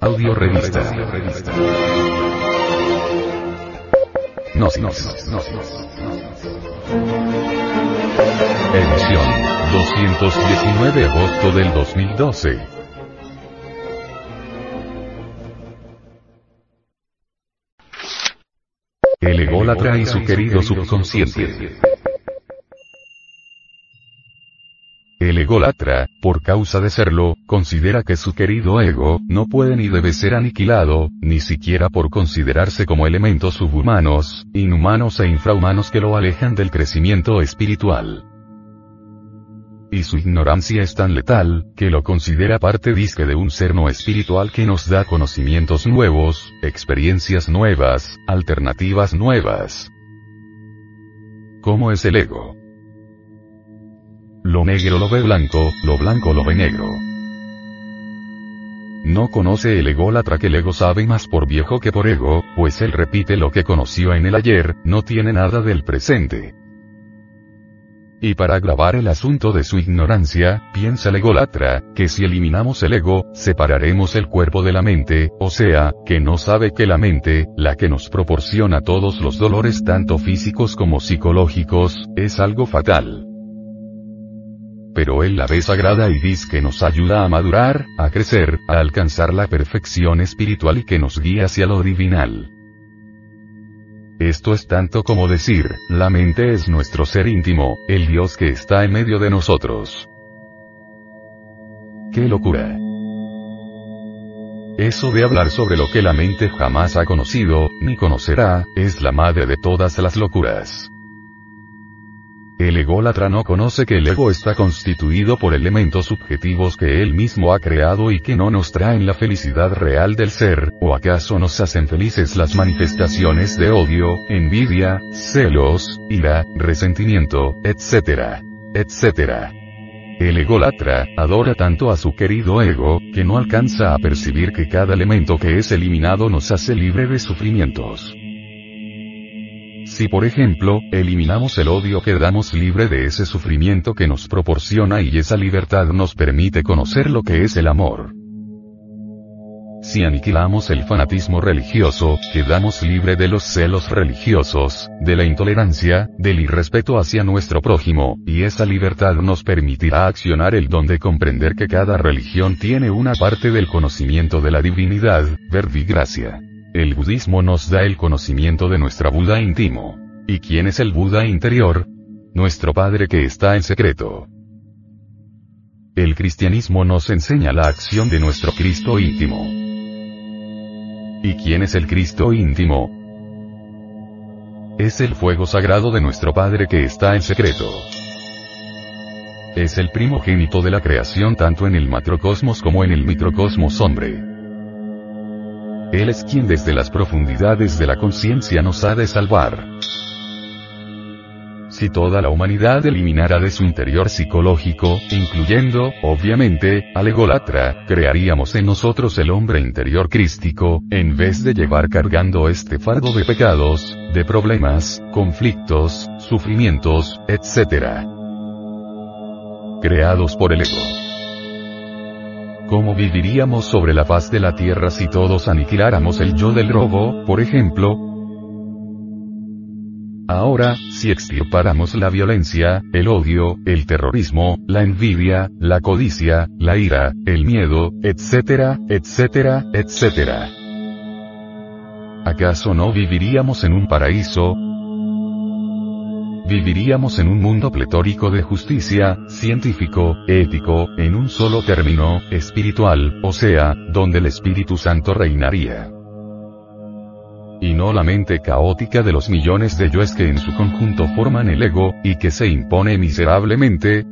S1: Audio Revista. No, no, no, Edición 219 de agosto del 2012. El ególatra y su querido subconsciente. El ególatra, por causa de serlo, considera que su querido ego, no puede ni debe ser aniquilado, ni siquiera por considerarse como elementos subhumanos, inhumanos e infrahumanos que lo alejan del crecimiento espiritual. Y su ignorancia es tan letal, que lo considera parte disque de un ser no espiritual que nos da conocimientos nuevos, experiencias nuevas, alternativas nuevas. ¿Cómo es el ego? Lo negro lo ve blanco, lo blanco lo ve negro. No conoce el ególatra que el ego sabe más por viejo que por ego, pues él repite lo que conoció en el ayer, no tiene nada del presente. Y para agravar el asunto de su ignorancia, piensa el egolatra, que si eliminamos el ego, separaremos el cuerpo de la mente, o sea, que no sabe que la mente, la que nos proporciona todos los dolores tanto físicos como psicológicos, es algo fatal. Pero él la ve sagrada y dice que nos ayuda a madurar, a crecer, a alcanzar la perfección espiritual y que nos guía hacia lo divinal. Esto es tanto como decir, la mente es nuestro ser íntimo, el Dios que está en medio de nosotros. ¡Qué locura! Eso de hablar sobre lo que la mente jamás ha conocido, ni conocerá, es la madre de todas las locuras. El ególatra no conoce que el ego está constituido por elementos subjetivos que él mismo ha creado y que no nos traen la felicidad real del ser, o acaso nos hacen felices las manifestaciones de odio, envidia, celos, ira, resentimiento, etc. etc. El ególatra, adora tanto a su querido ego, que no alcanza a percibir que cada elemento que es eliminado nos hace libre de sufrimientos. Si por ejemplo, eliminamos el odio quedamos libre de ese sufrimiento que nos proporciona y esa libertad nos permite conocer lo que es el amor. Si aniquilamos el fanatismo religioso, quedamos libre de los celos religiosos, de la intolerancia, del irrespeto hacia nuestro prójimo, y esa libertad nos permitirá accionar el don de comprender que cada religión tiene una parte del conocimiento de la divinidad, verdigracia. El budismo nos da el conocimiento de nuestra Buda íntimo. ¿Y quién es el Buda interior? Nuestro Padre que está en secreto. El cristianismo nos enseña la acción de nuestro Cristo íntimo. ¿Y quién es el Cristo íntimo? Es el fuego sagrado de nuestro Padre que está en secreto. Es el primogénito de la creación tanto en el macrocosmos como en el microcosmos hombre. Él es quien desde las profundidades de la conciencia nos ha de salvar. Si toda la humanidad eliminara de su interior psicológico, incluyendo, obviamente, al egolatra, crearíamos en nosotros el hombre interior crístico, en vez de llevar cargando este fardo de pecados, de problemas, conflictos, sufrimientos, etc. Creados por el ego. ¿Cómo viviríamos sobre la faz de la Tierra si todos aniquiláramos el yo del robo, por ejemplo? Ahora, si extirpáramos la violencia, el odio, el terrorismo, la envidia, la codicia, la ira, el miedo, etcétera, etcétera, etcétera. ¿Acaso no viviríamos en un paraíso, viviríamos en un mundo pletórico de justicia, científico, ético, en un solo término, espiritual, o sea, donde el Espíritu Santo reinaría. Y no la mente caótica de los millones de yoes que en su conjunto forman el ego, y que se impone miserablemente,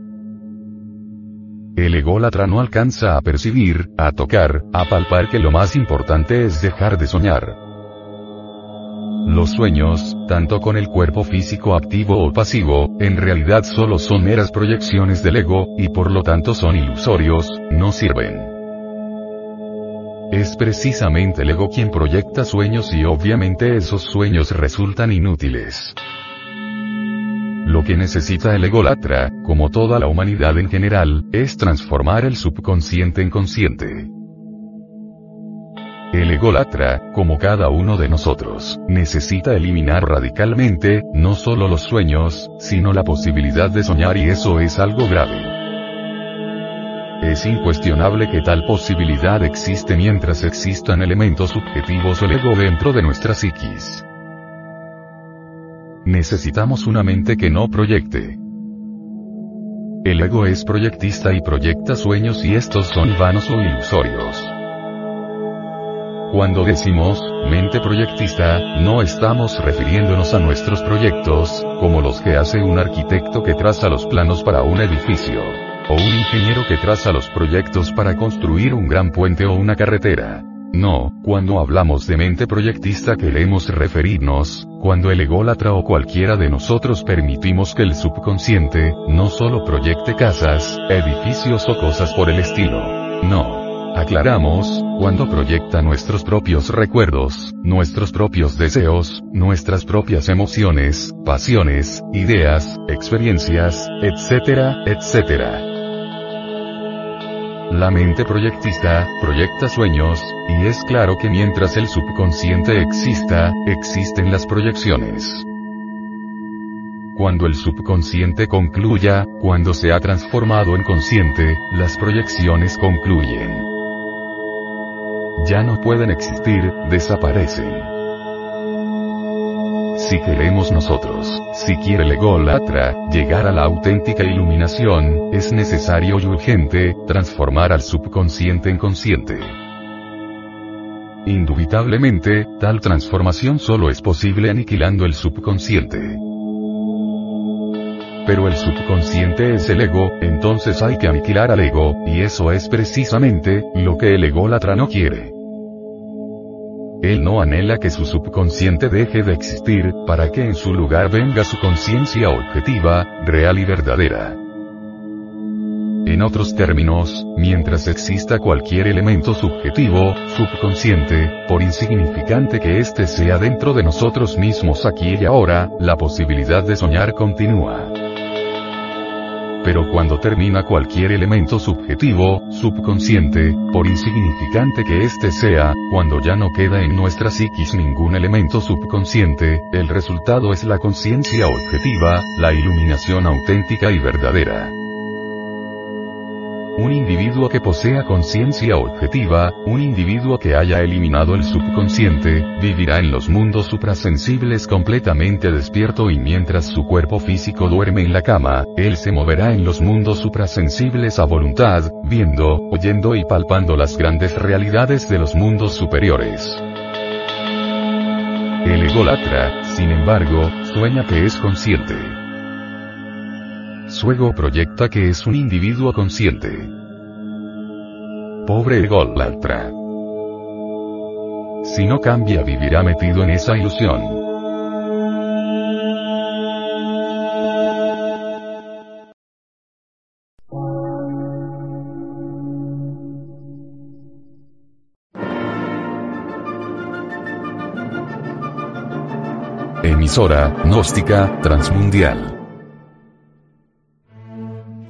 S1: el ególatra no alcanza a percibir, a tocar, a palpar que lo más importante es dejar de soñar. Los sueños, tanto con el cuerpo físico activo o pasivo, en realidad solo son meras proyecciones del ego, y por lo tanto son ilusorios, no sirven. Es precisamente el ego quien proyecta sueños y obviamente esos sueños resultan inútiles. Lo que necesita el egolatra, como toda la humanidad en general, es transformar el subconsciente en consciente. El ególatra, como cada uno de nosotros, necesita eliminar radicalmente, no solo los sueños, sino la posibilidad de soñar y eso es algo grave. Es incuestionable que tal posibilidad existe mientras existan elementos subjetivos o el ego dentro de nuestra psiquis. Necesitamos una mente que no proyecte. El ego es proyectista y proyecta sueños y estos son vanos o ilusorios. Cuando decimos, mente proyectista, no estamos refiriéndonos a nuestros proyectos, como los que hace un arquitecto que traza los planos para un edificio. O un ingeniero que traza los proyectos para construir un gran puente o una carretera. No, cuando hablamos de mente proyectista queremos referirnos, cuando el ególatra o cualquiera de nosotros permitimos que el subconsciente, no solo proyecte casas, edificios o cosas por el estilo. No, Aclaramos, cuando proyecta nuestros propios recuerdos, nuestros propios deseos, nuestras propias emociones, pasiones, ideas, experiencias, etcétera, etcétera. La mente proyectista, proyecta sueños, y es claro que mientras el subconsciente exista, existen las proyecciones. Cuando el subconsciente concluya, cuando se ha transformado en consciente, las proyecciones concluyen. Ya no pueden existir, desaparecen. Si queremos nosotros, si quiere el llegar a la auténtica iluminación, es necesario y urgente, transformar al subconsciente en consciente. Indubitablemente, tal transformación solo es posible aniquilando el subconsciente pero el subconsciente es el ego, entonces hay que aniquilar al ego, y eso es precisamente, lo que el ególatra no quiere. Él no anhela que su subconsciente deje de existir, para que en su lugar venga su conciencia objetiva, real y verdadera. En otros términos, mientras exista cualquier elemento subjetivo, subconsciente, por insignificante que éste sea dentro de nosotros mismos aquí y ahora, la posibilidad de soñar continúa pero cuando termina cualquier elemento subjetivo, subconsciente, por insignificante que éste sea, cuando ya no queda en nuestra psiquis ningún elemento subconsciente, el resultado es la conciencia objetiva, la iluminación auténtica y verdadera. Un individuo que posea conciencia objetiva, un individuo que haya eliminado el subconsciente, vivirá en los mundos suprasensibles completamente despierto y mientras su cuerpo físico duerme en la cama, él se moverá en los mundos suprasensibles a voluntad, viendo, oyendo y palpando las grandes realidades de los mundos superiores. El ególatra, sin embargo, sueña que es consciente. Su ego proyecta que es un individuo consciente. Pobre ególatra. Si no cambia vivirá metido en esa ilusión. Emisora, gnóstica, transmundial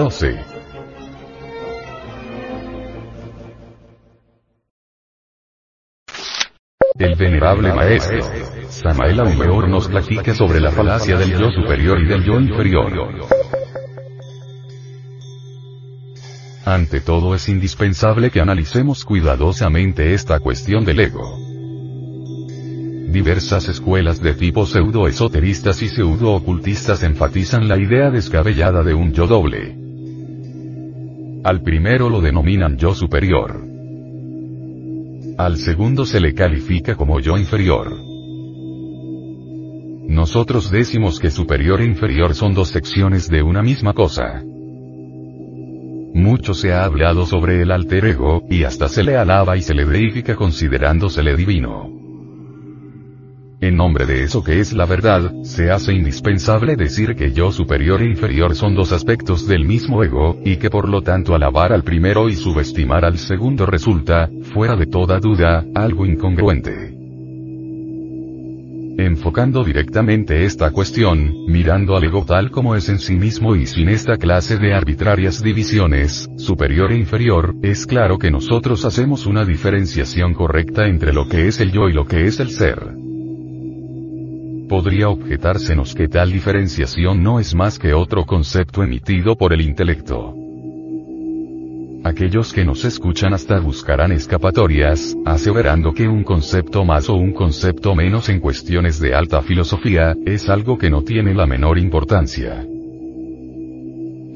S1: 12. El venerable maestro Samael Aumeor nos platica sobre la falacia del yo superior y del yo inferior. Ante todo es indispensable que analicemos cuidadosamente esta cuestión del ego. Diversas escuelas de tipo pseudoesoteristas y pseudo-ocultistas enfatizan la idea descabellada de un yo doble. Al primero lo denominan yo superior. Al segundo se le califica como yo inferior. Nosotros decimos que superior e inferior son dos secciones de una misma cosa. Mucho se ha hablado sobre el alter ego, y hasta se le alaba y se le deifica considerándosele divino. En nombre de eso que es la verdad, se hace indispensable decir que yo superior e inferior son dos aspectos del mismo ego, y que por lo tanto alabar al primero y subestimar al segundo resulta, fuera de toda duda, algo incongruente enfocando directamente esta cuestión, mirando al ego tal como es en sí mismo y sin esta clase de arbitrarias divisiones, superior e inferior, es claro que nosotros hacemos una diferenciación correcta entre lo que es el yo y lo que es el ser. Podría objetársenos que tal diferenciación no es más que otro concepto emitido por el intelecto. Aquellos que nos escuchan hasta buscarán escapatorias, aseverando que un concepto más o un concepto menos en cuestiones de alta filosofía, es algo que no tiene la menor importancia.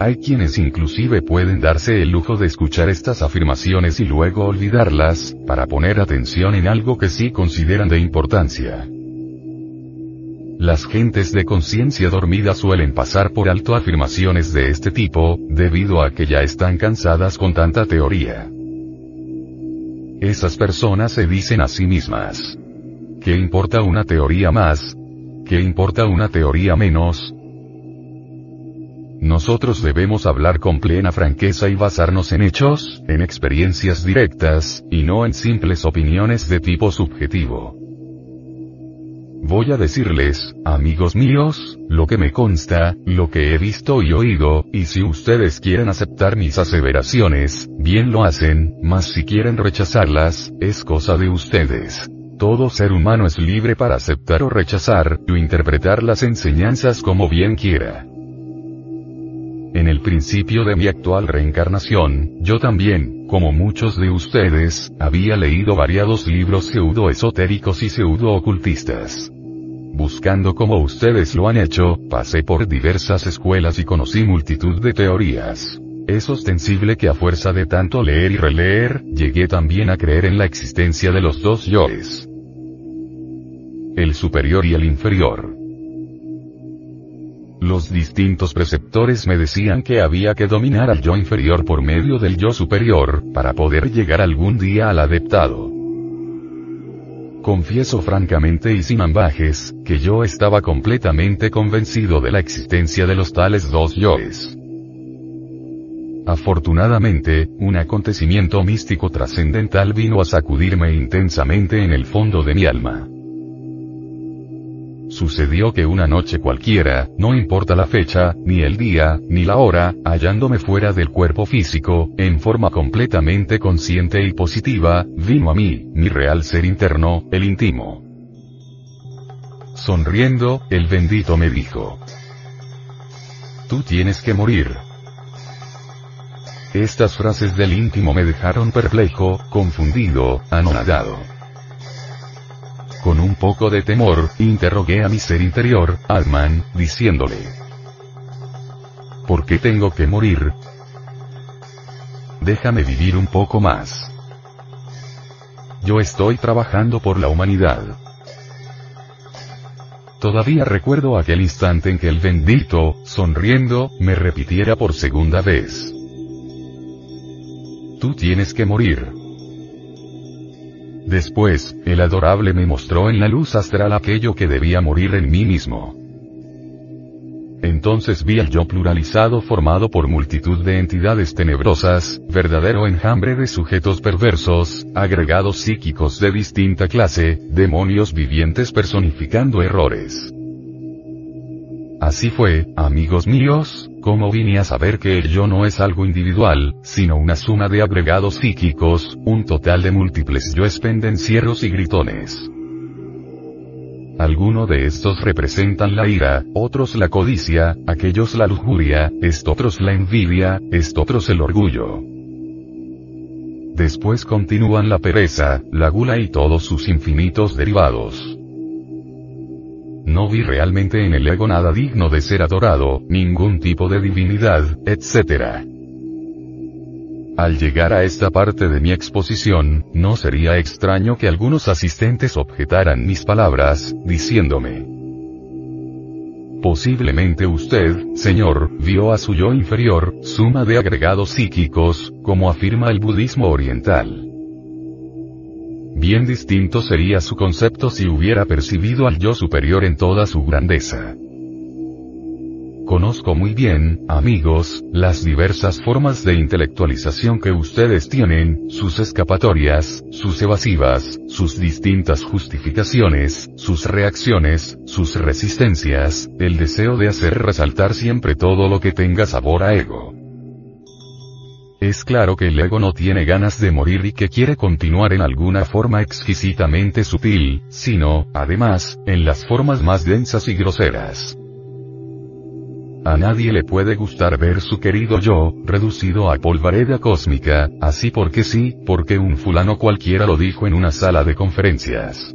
S1: Hay quienes inclusive pueden darse el lujo de escuchar estas afirmaciones y luego olvidarlas, para poner atención en algo que sí consideran de importancia. Las gentes de conciencia dormida suelen pasar por alto afirmaciones de este tipo, debido a que ya están cansadas con tanta teoría. Esas personas se dicen a sí mismas. ¿Qué importa una teoría más? ¿Qué importa una teoría menos? Nosotros debemos hablar con plena franqueza y basarnos en hechos, en experiencias directas, y no en simples opiniones de tipo subjetivo. Voy a decirles, amigos míos, lo que me consta, lo que he visto y oído, y si ustedes quieren aceptar mis aseveraciones, bien lo hacen, mas si quieren rechazarlas, es cosa de ustedes. Todo ser humano es libre para aceptar o rechazar, o interpretar las enseñanzas como bien quiera. En el principio de mi actual reencarnación, yo también, como muchos de ustedes, había leído variados libros pseudo-esotéricos y pseudo-ocultistas. Buscando como ustedes lo han hecho, pasé por diversas escuelas y conocí multitud de teorías. Es ostensible que a fuerza de tanto leer y releer, llegué también a creer en la existencia de los dos yoes. El superior y el inferior. Los distintos preceptores me decían que había que dominar al yo inferior por medio del yo superior, para poder llegar algún día al adeptado. Confieso francamente y sin ambajes, que yo estaba completamente convencido de la existencia de los tales dos yoes. Afortunadamente, un acontecimiento místico trascendental vino a sacudirme intensamente en el fondo de mi alma. Sucedió que una noche cualquiera, no importa la fecha, ni el día, ni la hora, hallándome fuera del cuerpo físico, en forma completamente consciente y positiva, vino a mí, mi real ser interno, el íntimo. Sonriendo, el bendito me dijo. Tú tienes que morir. Estas frases del íntimo me dejaron perplejo, confundido, anonadado. Con un poco de temor, interrogué a mi ser interior, Alman, diciéndole. ¿Por qué tengo que morir? Déjame vivir un poco más. Yo estoy trabajando por la humanidad. Todavía recuerdo aquel instante en que el bendito, sonriendo, me repitiera por segunda vez. Tú tienes que morir. Después, el adorable me mostró en la luz astral aquello que debía morir en mí mismo. Entonces vi al yo pluralizado formado por multitud de entidades tenebrosas, verdadero enjambre de sujetos perversos, agregados psíquicos de distinta clase, demonios vivientes personificando errores. Así fue, amigos míos, como vine a saber que el yo no es algo individual, sino una suma de agregados psíquicos, un total de múltiples yoes pendencieros y gritones. Algunos de estos representan la ira, otros la codicia, aquellos la lujuria, otros la envidia, otros el orgullo. después continúan la pereza, la gula y todos sus infinitos derivados. No vi realmente en el ego nada digno de ser adorado, ningún tipo de divinidad, etc. Al llegar a esta parte de mi exposición, no sería extraño que algunos asistentes objetaran mis palabras, diciéndome, Posiblemente usted, señor, vio a su yo inferior, suma de agregados psíquicos, como afirma el budismo oriental. Bien distinto sería su concepto si hubiera percibido al yo superior en toda su grandeza. Conozco muy bien, amigos, las diversas formas de intelectualización que ustedes tienen, sus escapatorias, sus evasivas, sus distintas justificaciones, sus reacciones, sus resistencias, el deseo de hacer resaltar siempre todo lo que tenga sabor a ego. Es claro que el ego no tiene ganas de morir y que quiere continuar en alguna forma exquisitamente sutil, sino, además, en las formas más densas y groseras. A nadie le puede gustar ver su querido yo, reducido a polvareda cósmica, así porque sí, porque un fulano cualquiera lo dijo en una sala de conferencias.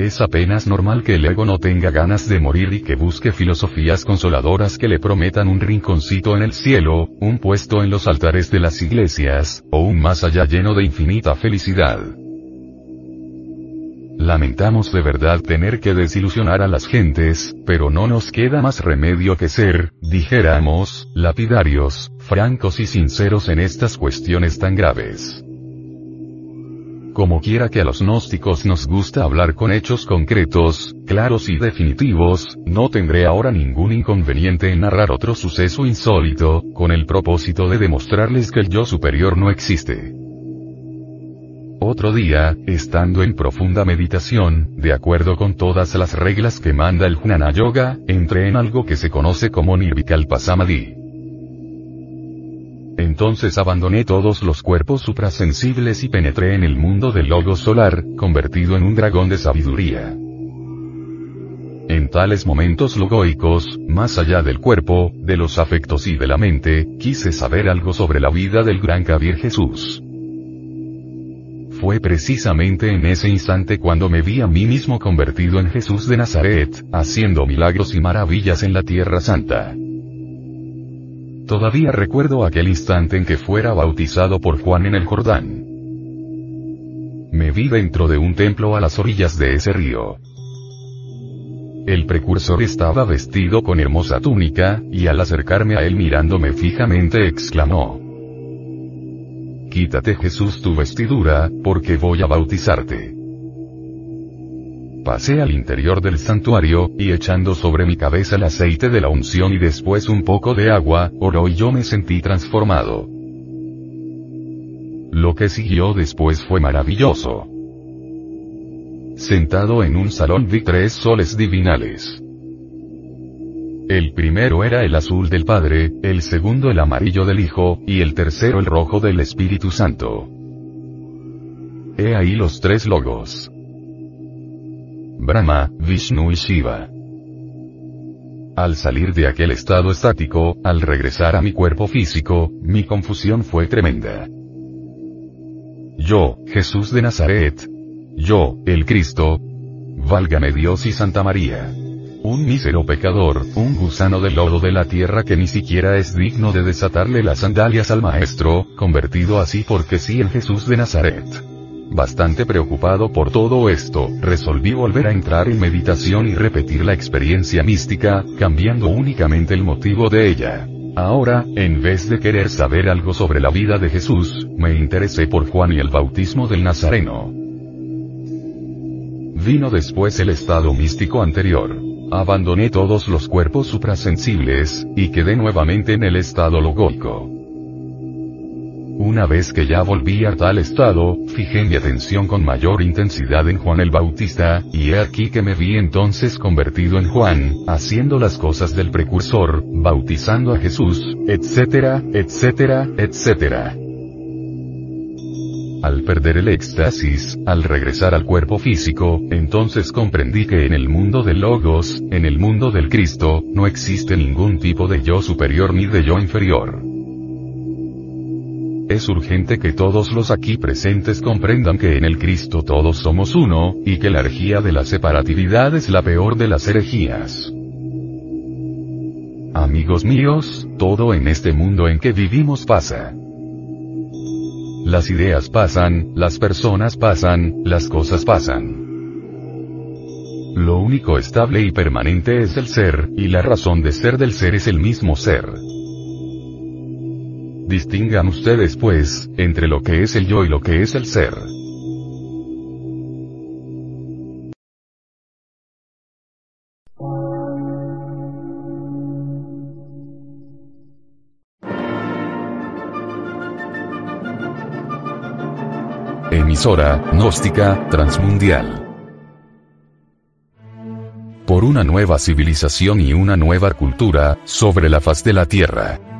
S1: Es apenas normal que el ego no tenga ganas de morir y que busque filosofías consoladoras que le prometan un rinconcito en el cielo, un puesto en los altares de las iglesias, o un más allá lleno de infinita felicidad. Lamentamos de verdad tener que desilusionar a las gentes, pero no nos queda más remedio que ser, dijéramos, lapidarios, francos y sinceros en estas cuestiones tan graves. Como quiera que a los gnósticos nos gusta hablar con hechos concretos, claros y definitivos, no tendré ahora ningún inconveniente en narrar otro suceso insólito, con el propósito de demostrarles que el yo superior no existe. Otro día, estando en profunda meditación, de acuerdo con todas las reglas que manda el Jnana Yoga, entré en algo que se conoce como Nirvikalpa Samadhi. Entonces abandoné todos los cuerpos suprasensibles y penetré en el mundo del logo solar, convertido en un dragón de sabiduría. En tales momentos logoicos, más allá del cuerpo, de los afectos y de la mente, quise saber algo sobre la vida del gran Kabir Jesús. Fue precisamente en ese instante cuando me vi a mí mismo convertido en Jesús de Nazaret, haciendo milagros y maravillas en la Tierra Santa. Todavía recuerdo aquel instante en que fuera bautizado por Juan en el Jordán. Me vi dentro de un templo a las orillas de ese río. El precursor estaba vestido con hermosa túnica, y al acercarme a él mirándome fijamente exclamó, Quítate Jesús tu vestidura, porque voy a bautizarte. Pasé al interior del santuario, y echando sobre mi cabeza el aceite de la unción y después un poco de agua, oró y yo me sentí transformado. Lo que siguió después fue maravilloso. Sentado en un salón vi tres soles divinales. El primero era el azul del Padre, el segundo el amarillo del Hijo, y el tercero el rojo del Espíritu Santo. He ahí los tres logos. Brahma, Vishnu y Shiva. Al salir de aquel estado estático, al regresar a mi cuerpo físico, mi confusión fue tremenda. Yo, Jesús de Nazaret. Yo, el Cristo. Válgame Dios y Santa María. Un mísero pecador, un gusano de lodo de la tierra que ni siquiera es digno de desatarle las sandalias al Maestro, convertido así porque sí en Jesús de Nazaret. Bastante preocupado por todo esto, resolví volver a entrar en meditación y repetir la experiencia mística, cambiando únicamente el motivo de ella. Ahora, en vez de querer saber algo sobre la vida de Jesús, me interesé por Juan y el bautismo del Nazareno. Vino después el estado místico anterior. Abandoné todos los cuerpos suprasensibles, y quedé nuevamente en el estado logóico. Una vez que ya volví a tal estado, fijé mi atención con mayor intensidad en Juan el Bautista, y he aquí que me vi entonces convertido en Juan, haciendo las cosas del precursor, bautizando a Jesús, etcétera, etcétera, etcétera. Al perder el éxtasis, al regresar al cuerpo físico, entonces comprendí que en el mundo del Logos, en el mundo del Cristo, no existe ningún tipo de yo superior ni de yo inferior. Es urgente que todos los aquí presentes comprendan que en el Cristo todos somos uno, y que la herejía de la separatividad es la peor de las herejías. Amigos míos, todo en este mundo en que vivimos pasa. Las ideas pasan, las personas pasan, las cosas pasan. Lo único estable y permanente es el ser, y la razón de ser del ser es el mismo ser. Distingan ustedes pues, entre lo que es el yo y lo que es el ser. Emisora, gnóstica, transmundial. Por una nueva civilización y una nueva cultura, sobre la faz de la Tierra.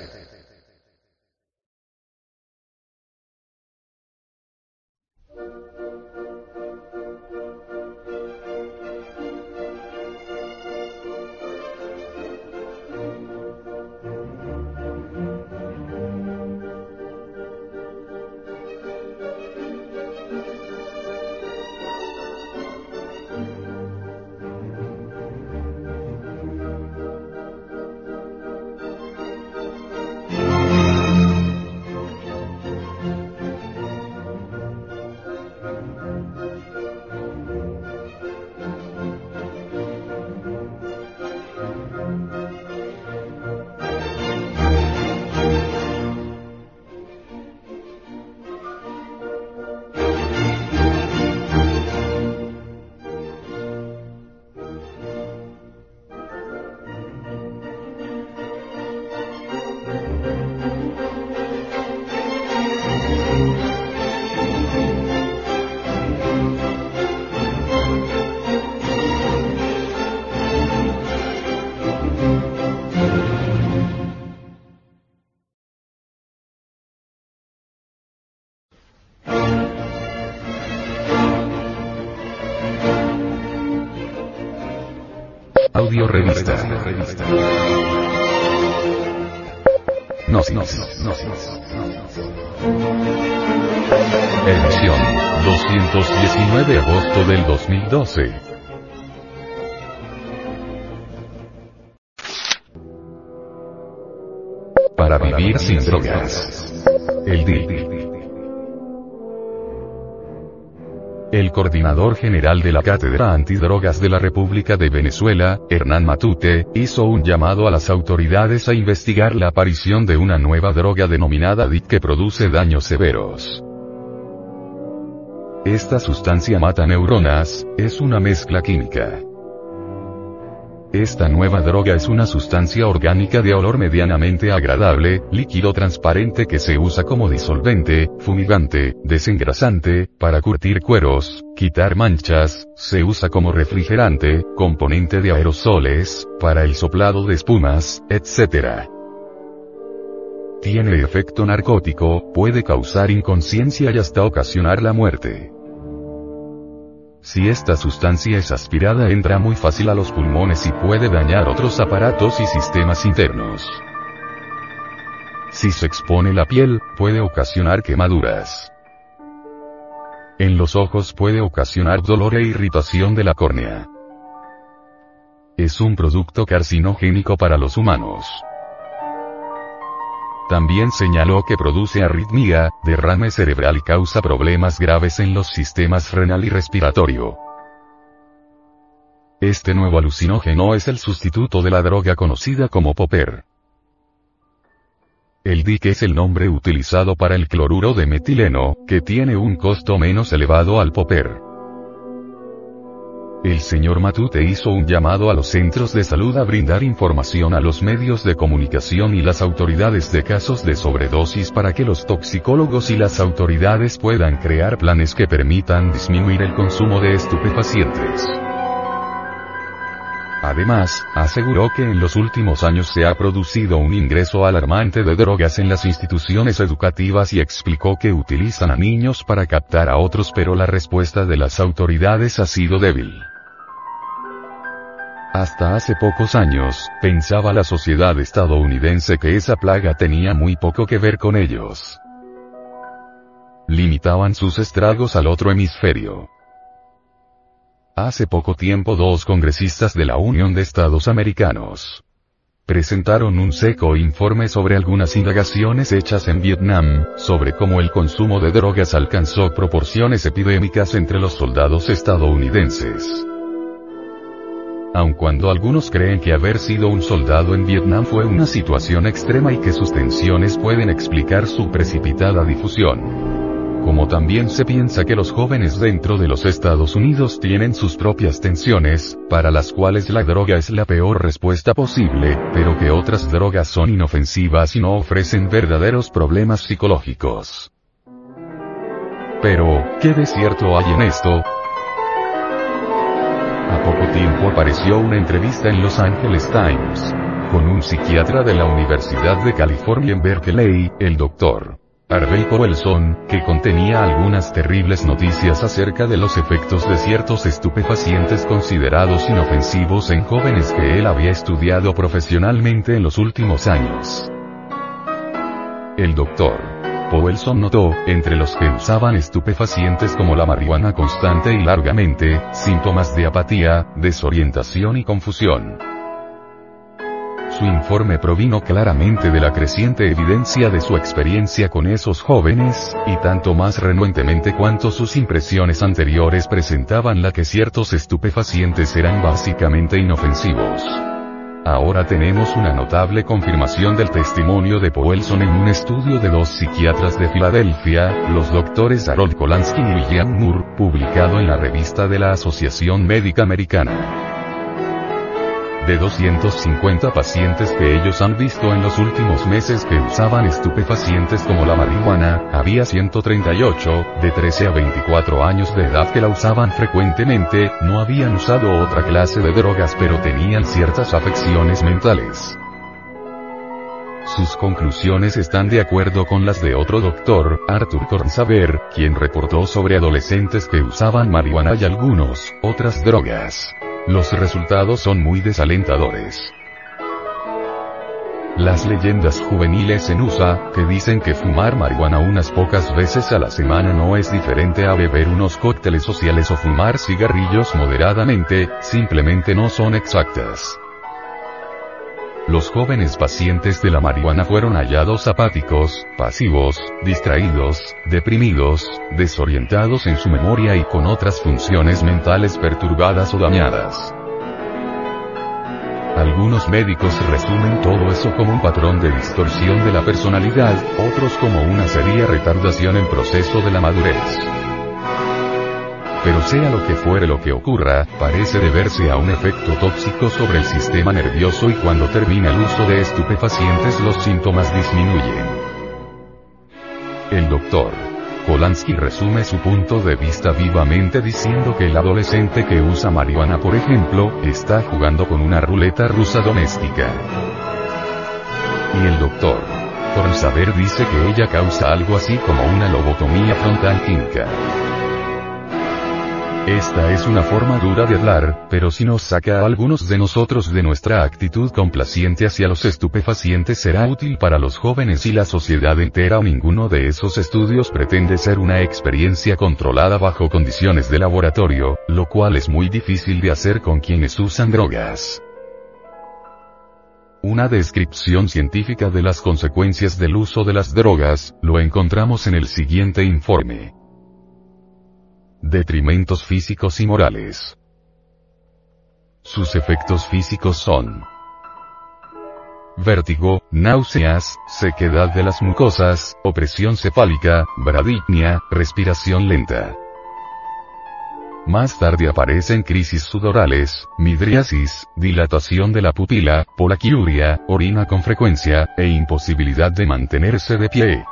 S1: General de la Cátedra Antidrogas de la República de Venezuela, Hernán Matute, hizo un llamado a las autoridades a investigar la aparición de una nueva droga denominada DIC que produce daños severos. Esta sustancia mata neuronas, es una mezcla química. Esta nueva droga es una sustancia orgánica de olor medianamente agradable, líquido transparente que se usa como disolvente, fumigante, desengrasante, para curtir cueros, quitar manchas, se usa como refrigerante, componente de aerosoles, para el soplado de espumas, etc. Tiene efecto narcótico, puede causar inconsciencia y hasta ocasionar la muerte. Si esta sustancia es aspirada entra muy fácil a los pulmones y puede dañar otros aparatos y sistemas internos. Si se expone la piel, puede ocasionar quemaduras. En los ojos puede ocasionar dolor e irritación de la córnea. Es un producto carcinogénico para los humanos. También señaló que produce arritmia, derrame cerebral y causa problemas graves en los sistemas renal y respiratorio. Este nuevo alucinógeno es el sustituto de la droga conocida como popper. El DIC es el nombre utilizado para el cloruro de metileno, que tiene un costo menos elevado al popper. El señor Matute hizo un llamado a los centros de salud a brindar información a los medios de comunicación y las autoridades de casos de sobredosis para que los toxicólogos y las autoridades puedan crear planes que permitan disminuir el consumo de estupefacientes. Además, aseguró que en los últimos años se ha producido un ingreso alarmante de drogas en las instituciones educativas y explicó que utilizan a niños para captar a otros pero la respuesta de las autoridades ha sido débil. Hasta hace pocos años, pensaba la sociedad estadounidense que esa plaga tenía muy poco que ver con ellos. Limitaban sus estragos al otro hemisferio. Hace poco tiempo dos congresistas de la Unión de Estados Americanos presentaron un seco informe sobre algunas indagaciones hechas en Vietnam, sobre cómo el consumo de drogas alcanzó proporciones epidémicas entre los soldados estadounidenses. Aun cuando algunos creen que haber sido un soldado en Vietnam fue una situación extrema y que sus tensiones pueden explicar su precipitada difusión. Como también se piensa que los jóvenes dentro de los Estados Unidos tienen sus propias tensiones, para las cuales la droga es la peor respuesta posible, pero que otras drogas son inofensivas y no ofrecen verdaderos problemas psicológicos. Pero, ¿qué de cierto hay en esto? A poco tiempo apareció una entrevista en Los Angeles Times. Con un psiquiatra de la Universidad de California en Berkeley, el Dr. Harvey Powelson, que contenía algunas terribles noticias acerca de los efectos de ciertos estupefacientes considerados inofensivos en jóvenes que él había estudiado profesionalmente en los últimos años. El Dr. Powelson notó, entre los que usaban estupefacientes como la marihuana constante y largamente, síntomas de apatía, desorientación y confusión. Su informe provino claramente de la creciente evidencia de su experiencia con esos jóvenes, y tanto más renuentemente cuanto sus impresiones anteriores presentaban la que ciertos estupefacientes eran básicamente inofensivos. Ahora tenemos una notable confirmación del testimonio de Powelson en un estudio de dos psiquiatras de Filadelfia, los doctores Harold Kolansky y William Moore, publicado en la revista de la Asociación Médica Americana. De 250 pacientes que ellos han visto en los últimos meses que usaban estupefacientes como la marihuana, había 138, de 13 a 24 años de edad que la usaban frecuentemente, no habían usado otra clase de drogas pero tenían ciertas afecciones mentales. Sus conclusiones están de acuerdo con las de otro doctor, Arthur Kornsaber, quien reportó sobre adolescentes que usaban marihuana y algunos, otras drogas. Los resultados son muy desalentadores. Las leyendas juveniles en USA, que dicen que fumar marihuana unas pocas veces a la semana no es diferente a beber unos cócteles sociales o fumar cigarrillos moderadamente, simplemente no son exactas. Los jóvenes pacientes de la marihuana fueron hallados apáticos, pasivos, distraídos, deprimidos, desorientados en su memoria y con otras funciones mentales perturbadas o dañadas. Algunos médicos resumen todo eso como un patrón de distorsión de la personalidad, otros como una seria retardación en proceso de la madurez. Pero sea lo que fuere lo que ocurra, parece deberse a un efecto tóxico sobre el sistema nervioso y cuando termina el uso de estupefacientes los síntomas disminuyen. El doctor Polanski resume su punto de vista vivamente diciendo que el adolescente que usa marihuana por ejemplo, está jugando con una ruleta rusa doméstica. Y el doctor Saber dice que ella causa algo así como una lobotomía frontal química. Esta es una forma dura de hablar, pero si nos saca a algunos de nosotros de nuestra actitud complaciente hacia los estupefacientes será útil para los jóvenes y la sociedad entera ninguno de esos estudios pretende ser una experiencia controlada bajo condiciones de laboratorio, lo cual es muy difícil de hacer con quienes usan drogas. Una descripción científica de las consecuencias del uso de las drogas, lo encontramos en el siguiente informe. Detrimentos físicos y morales. Sus efectos físicos son vértigo, náuseas, sequedad de las mucosas, opresión cefálica, bradypnia, respiración lenta. Más tarde aparecen crisis sudorales, midriasis, dilatación de la pupila, polaquiuria, orina con frecuencia, e imposibilidad de mantenerse de pie.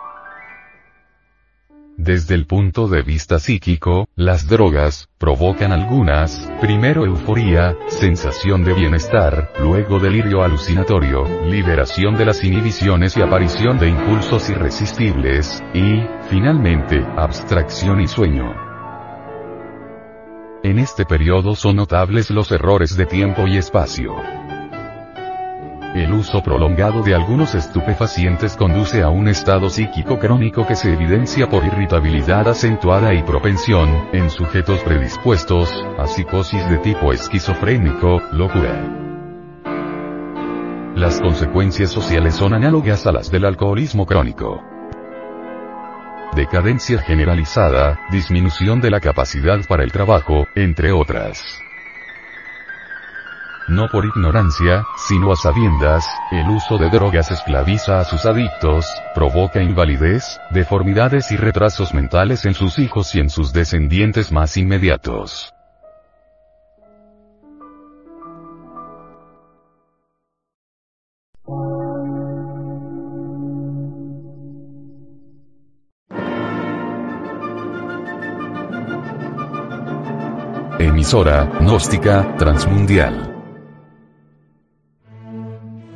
S1: Desde el punto de vista psíquico, las drogas, provocan algunas, primero euforía, sensación de bienestar, luego delirio alucinatorio, liberación de las inhibiciones y aparición de impulsos irresistibles, y, finalmente, abstracción y sueño. En este periodo son notables los errores de tiempo y espacio. El uso prolongado de algunos estupefacientes conduce a un estado psíquico crónico que se evidencia por irritabilidad acentuada y propensión, en sujetos predispuestos, a psicosis de tipo esquizofrénico, locura. Las consecuencias sociales son análogas a las del alcoholismo crónico decadencia generalizada, disminución de la capacidad para el trabajo, entre otras. No por ignorancia, sino a sabiendas, el uso de drogas esclaviza a sus adictos, provoca invalidez, deformidades y retrasos mentales en sus hijos y en sus descendientes más inmediatos. Emisora, gnóstica, transmundial.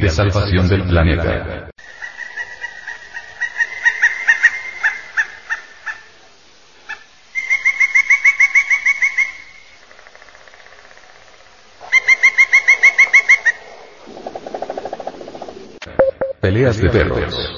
S1: de salvación del planeta. Peleas de perros.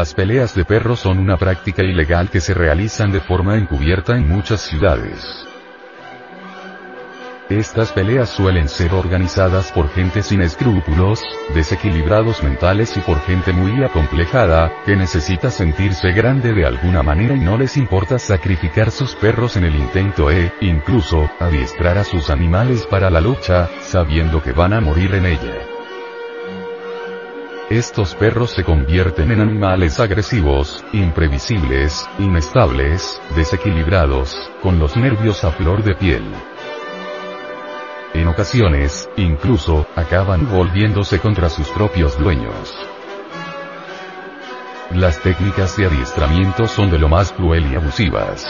S1: Las peleas de perros son una práctica ilegal que se realizan de forma encubierta en muchas ciudades. Estas peleas suelen ser organizadas por gente sin escrúpulos, desequilibrados mentales y por gente muy acomplejada, que necesita sentirse grande de alguna manera y no les importa sacrificar sus perros en el intento e, incluso, adiestrar a sus animales para la lucha, sabiendo que van a morir en ella. Estos perros se convierten en animales agresivos, imprevisibles, inestables, desequilibrados, con los nervios a flor de piel. En ocasiones, incluso, acaban volviéndose contra sus propios dueños. Las técnicas de adiestramiento son de lo más cruel y abusivas.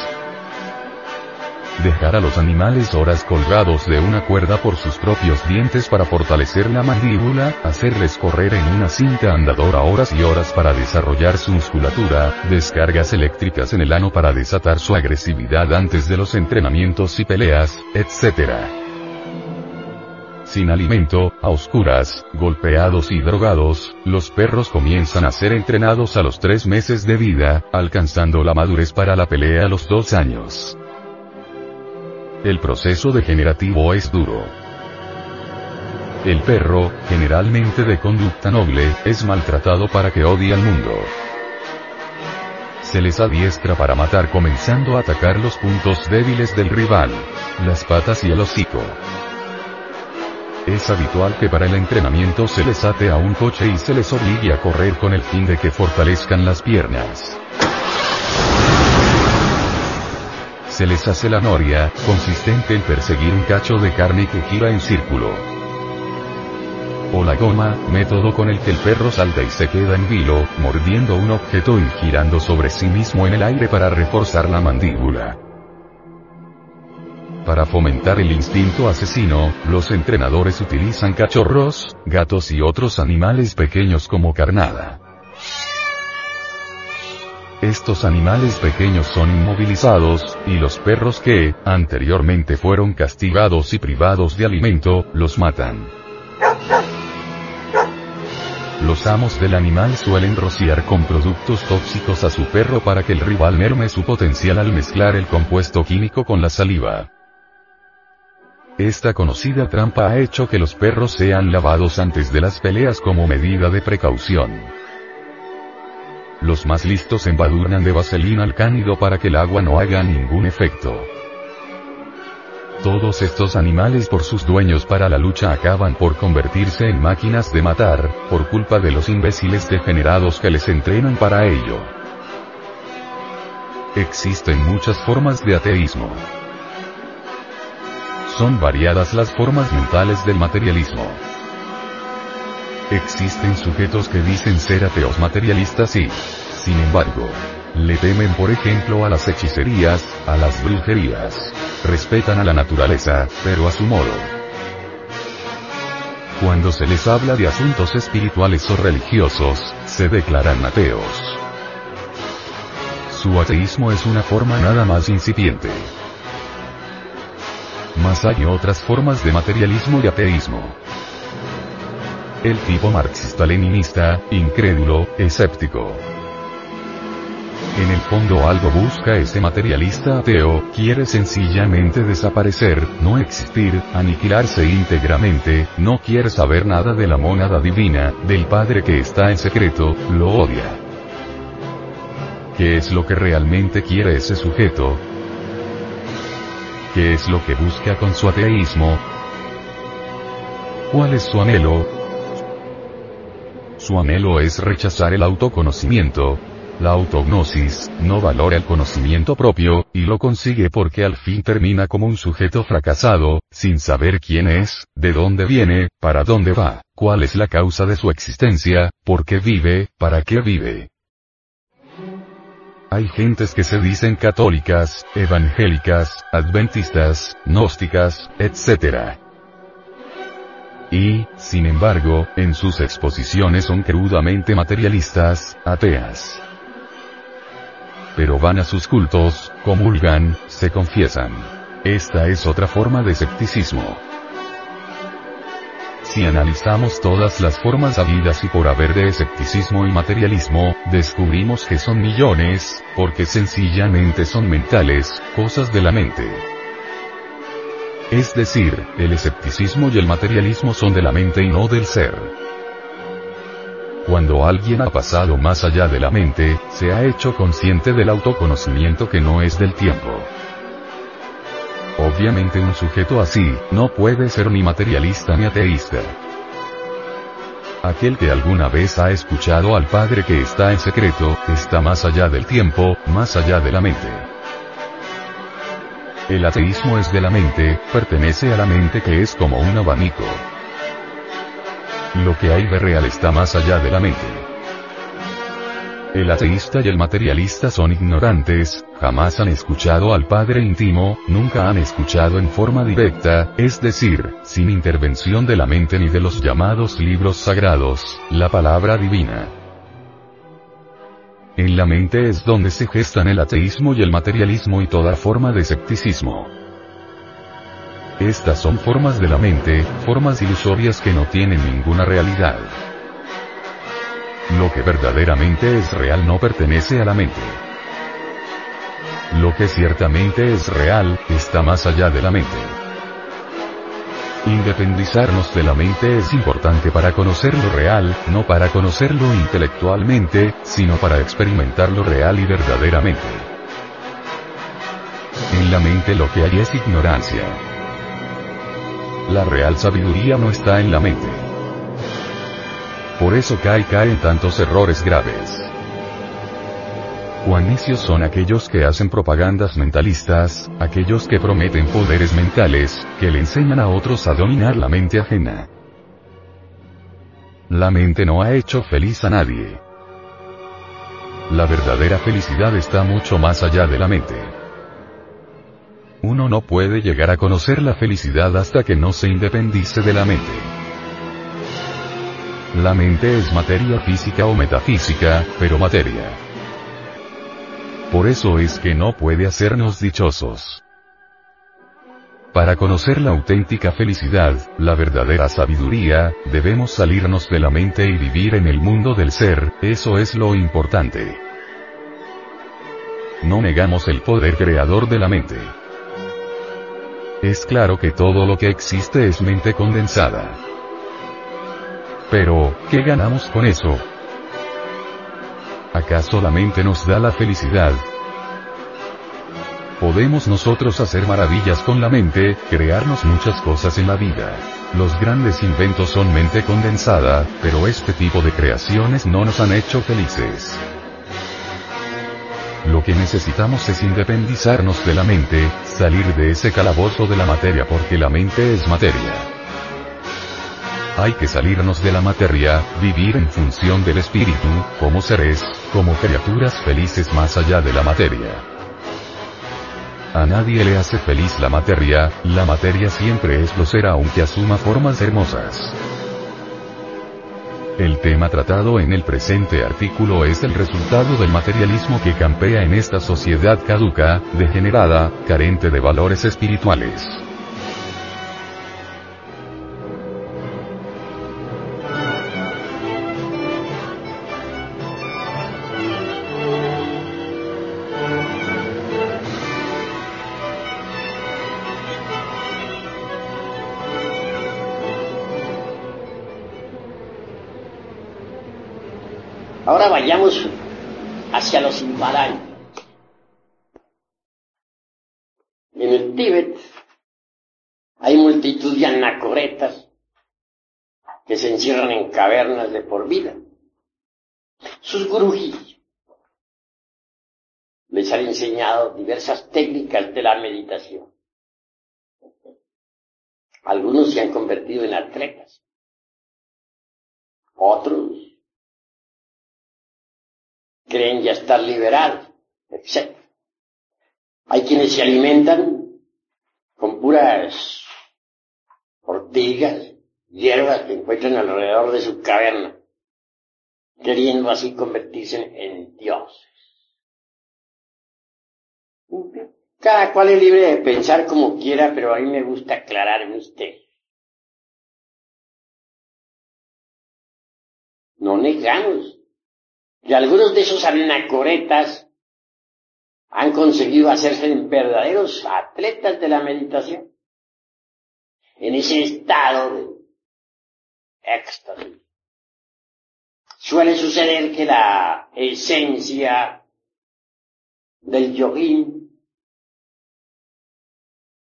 S1: Dejar a los animales horas colgados de una cuerda por sus propios dientes para fortalecer la mandíbula, hacerles correr en una cinta andadora horas y horas para desarrollar su musculatura, descargas eléctricas en el ano para desatar su agresividad antes de los entrenamientos y peleas, etc sin alimento, a oscuras, golpeados y drogados, los perros comienzan a ser entrenados a los tres meses de vida, alcanzando la madurez para la pelea a los dos años. El proceso degenerativo es duro. El perro, generalmente de conducta noble, es maltratado para que odie al mundo. Se les adiestra para matar comenzando a atacar los puntos débiles del rival, las patas y el hocico. Es habitual que para el entrenamiento se les ate a un coche y se les obligue a correr con el fin de que fortalezcan las piernas. Se les hace la noria, consistente en perseguir un cacho de carne que gira en círculo. O la goma, método con el que el perro salta y se queda en vilo, mordiendo un objeto y girando sobre sí mismo en el aire para reforzar la mandíbula. Para fomentar el instinto asesino, los entrenadores utilizan cachorros, gatos y otros animales pequeños como carnada. Estos animales pequeños son inmovilizados, y los perros que, anteriormente fueron castigados y privados de alimento, los matan. Los amos del animal suelen rociar con productos tóxicos a su perro para que el rival merme su potencial al mezclar el compuesto químico con la saliva. Esta conocida trampa ha hecho que los perros sean lavados antes de las peleas como medida de precaución. Los más listos embadurnan de vaselina al cánido para que el agua no haga ningún efecto. Todos estos animales por sus dueños para la lucha acaban por convertirse en máquinas de matar, por culpa de los imbéciles degenerados que les entrenan para ello. Existen muchas formas de ateísmo. Son variadas las formas mentales del materialismo. Existen sujetos que dicen ser ateos materialistas y, sin embargo, le temen por ejemplo a las hechicerías, a las brujerías. Respetan a la naturaleza, pero a su modo. Cuando se les habla de asuntos espirituales o religiosos, se declaran ateos. Su ateísmo es una forma nada más incipiente. Más hay otras formas de materialismo y ateísmo. El tipo marxista-leninista, incrédulo, escéptico. En el fondo algo busca ese materialista ateo, quiere sencillamente desaparecer, no existir, aniquilarse íntegramente, no quiere saber nada de la mónada divina, del Padre que está en secreto, lo odia. ¿Qué es lo que realmente quiere ese sujeto? ¿Qué es lo que busca con su ateísmo? ¿Cuál es su anhelo? Su anhelo es rechazar el autoconocimiento. La autognosis, no valora el conocimiento propio, y lo consigue porque al fin termina como un sujeto fracasado, sin saber quién es, de dónde viene, para dónde va, cuál es la causa de su existencia, por qué vive, para qué vive. Hay gentes que se dicen católicas, evangélicas, adventistas, gnósticas, etc. Y, sin embargo, en sus exposiciones son crudamente materialistas, ateas. pero van a sus cultos, comulgan, se confiesan. Esta es otra forma de escepticismo. Si analizamos todas las formas habidas y por haber de escepticismo y materialismo, descubrimos que son millones, porque sencillamente son mentales, cosas de la mente. Es decir, el escepticismo y el materialismo son de la mente y no del ser. Cuando alguien ha pasado más allá de la mente, se ha hecho consciente del autoconocimiento que no es del tiempo. Obviamente un sujeto así, no puede ser ni materialista ni ateísta. Aquel que alguna vez ha escuchado al Padre que está en secreto, está más allá del tiempo, más allá de la mente. El ateísmo es de la mente, pertenece a la mente que es como un abanico. Lo que hay de real está más allá de la mente. El ateísta y el materialista son ignorantes, jamás han escuchado al Padre íntimo, nunca han escuchado en forma directa, es decir, sin intervención de la mente ni de los llamados libros sagrados, la palabra divina. En la mente es donde se gestan el ateísmo y el materialismo y toda forma de escepticismo. Estas son formas de la mente, formas ilusorias que no tienen ninguna realidad. Lo que verdaderamente es real no pertenece a la mente. Lo que ciertamente es real, está más allá de la mente. Independizarnos de la mente es importante para conocer lo real, no para conocerlo intelectualmente, sino para experimentar lo real y verdaderamente. En la mente lo que hay es ignorancia. La real sabiduría no está en la mente. Por eso cae caen tantos errores graves. Juanicios son aquellos que hacen propagandas mentalistas, aquellos que prometen poderes mentales, que le enseñan a otros a dominar la mente ajena. La mente no ha hecho feliz a nadie. La verdadera felicidad está mucho más allá de la mente. Uno no puede llegar a conocer la felicidad hasta que no se independice de la mente. La mente es materia física o metafísica, pero materia. Por eso es que no puede hacernos dichosos. Para conocer la auténtica felicidad, la verdadera sabiduría, debemos salirnos de la mente y vivir en el mundo del ser, eso es lo importante. No negamos el poder creador de la mente. Es claro que todo lo que existe es mente condensada. Pero, ¿qué ganamos con eso? ¿Acaso la mente nos da la felicidad? Podemos nosotros hacer maravillas con la mente, crearnos muchas cosas en la vida. Los grandes inventos son mente condensada, pero este tipo de creaciones no nos han hecho felices. Lo que necesitamos es independizarnos de la mente, salir de ese calabozo de la materia porque la mente es materia. Hay que salirnos de la materia, vivir en función del espíritu, como seres, como criaturas felices más allá de la materia. A nadie le hace feliz la materia, la materia siempre es lo ser aunque asuma formas hermosas. El tema tratado en el presente artículo es el resultado del materialismo que campea en esta sociedad caduca, degenerada, carente de valores espirituales.
S2: De por vida. Sus gurujis les han enseñado diversas técnicas de la meditación. Algunos se han convertido en atletas. Otros creen ya estar liberados, etc. Hay quienes se alimentan con puras ortigas, hierbas que encuentran alrededor de su caverna, queriendo así convertirse en dioses. Cada cual es libre de pensar como quiera, pero a mí me gusta aclarar misterios. No negamos que algunos de esos anacoretas han conseguido hacerse verdaderos atletas de la meditación. En ese estado de éxtasis. Suele suceder que la esencia del yogín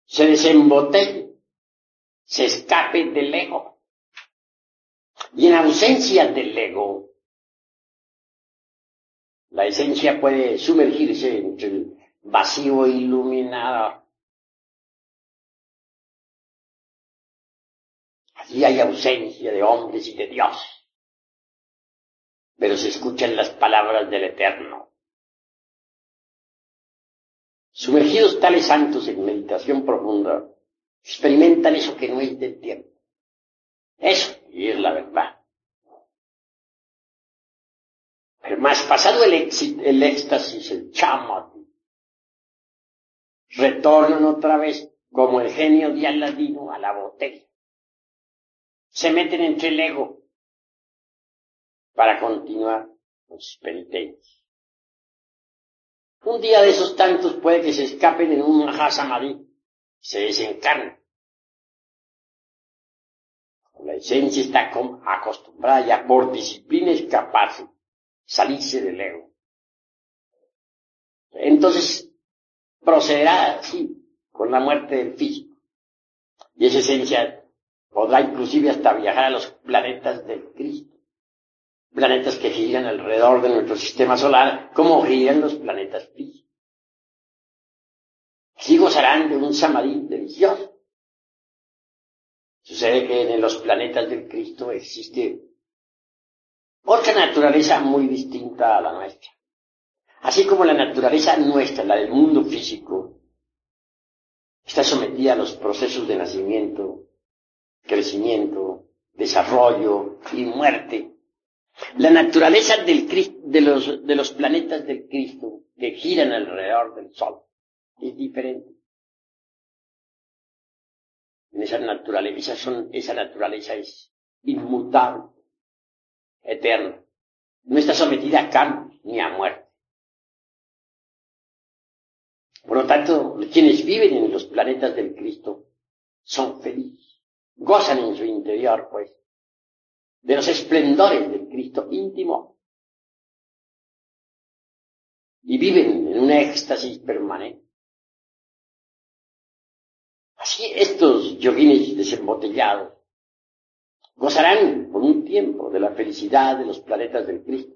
S2: se desembotelle, se escape del ego. Y en ausencia del ego, la esencia puede sumergirse entre el vacío iluminado. Allí hay ausencia de hombres y de Dios. Pero se escuchan las palabras del Eterno. Sumergidos tales santos en meditación profunda, experimentan eso que no es del tiempo. Eso, y es la verdad. Pero más pasado el, el éxtasis, el chama, retornan otra vez como el genio de Aladino a la botella. Se meten entre el ego para continuar con sus penitencias. Un día de esos tantos puede que se escapen en un Mahasamadhi, se desencarnen. La esencia está acostumbrada ya por disciplina a escaparse, salirse del ego. Entonces, procederá así, con la muerte del físico. Y esa esencia podrá inclusive hasta viajar a los planetas del Cristo planetas que giran alrededor de nuestro sistema solar, como giran los planetas físicos. Así gozarán de un samadhi delicioso. Sucede que en los planetas del Cristo existe otra naturaleza muy distinta a la nuestra. Así como la naturaleza nuestra, la del mundo físico, está sometida a los procesos de nacimiento, crecimiento, desarrollo y muerte la naturaleza del de, los, de los planetas del Cristo que giran alrededor del Sol es diferente. En esa naturaleza, son, esa naturaleza es inmutable, eterna. No está sometida a cambios ni a muerte. Por lo tanto, quienes viven en los planetas del Cristo son felices, gozan en su interior, pues, de los esplendores del Cristo íntimo y viven en un éxtasis permanente. Así estos yoguines desembotellados gozarán por un tiempo de la felicidad de los planetas del Cristo.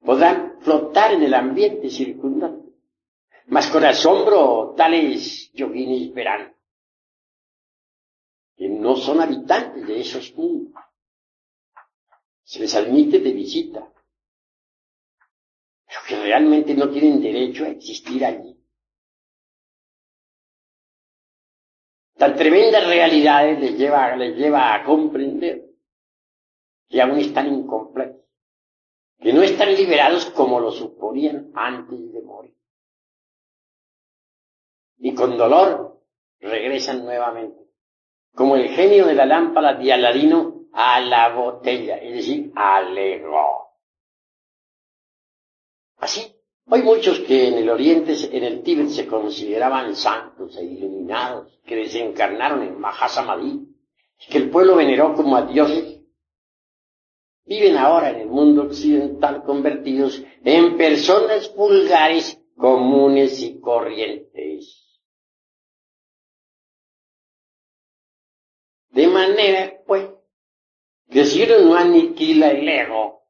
S2: Podrán flotar en el ambiente circundante. Mas con asombro tales yoguines verán no son habitantes de esos mundos se les admite de visita, pero que realmente no tienen derecho a existir allí. Tan tremendas realidades les lleva, les lleva a comprender que aún están incompletos, que no están liberados como lo suponían antes de morir. Y con dolor regresan nuevamente, como el genio de la lámpara de Aladino a la botella, es decir, al ego. Así, hay muchos que en el Oriente, en el Tíbet, se consideraban santos e iluminados, que desencarnaron en Mahasamadhi, que el pueblo veneró como a dioses, viven ahora en el mundo occidental convertidos en personas vulgares, comunes y corrientes. De manera, pues, que si uno no aniquila el ego,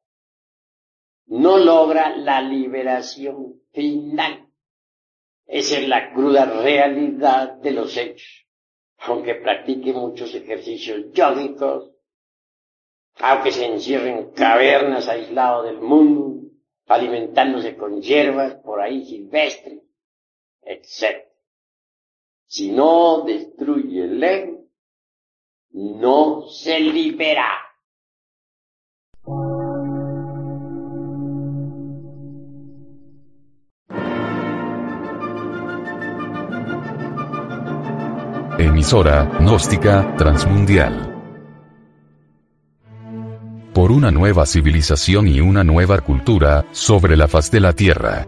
S2: no logra la liberación final. Esa es la cruda realidad de los hechos. Aunque practique muchos ejercicios yógicos, aunque se encierre en cavernas aisladas del mundo, alimentándose con hierbas por ahí silvestres, etc. Si no destruye el ego, no se libera.
S1: emisora, gnóstica, transmundial. Por una nueva civilización y una nueva cultura, sobre la faz de la Tierra.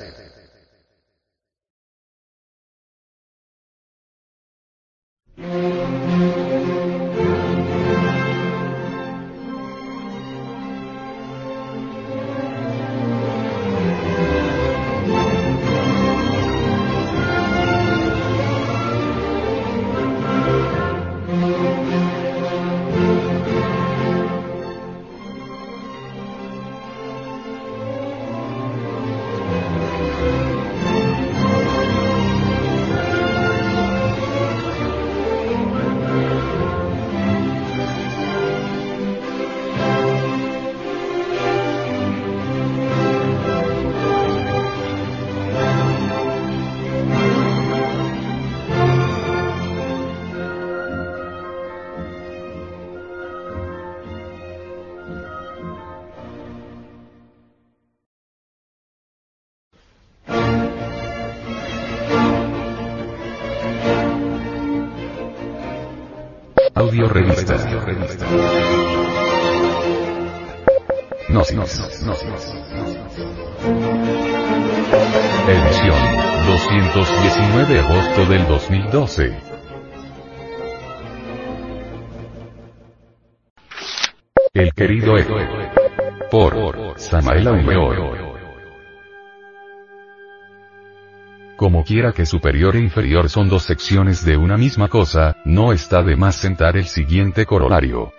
S1: Como quiera que superior e inferior son dos secciones de una misma cosa, no está de más sentar el siguiente corolario.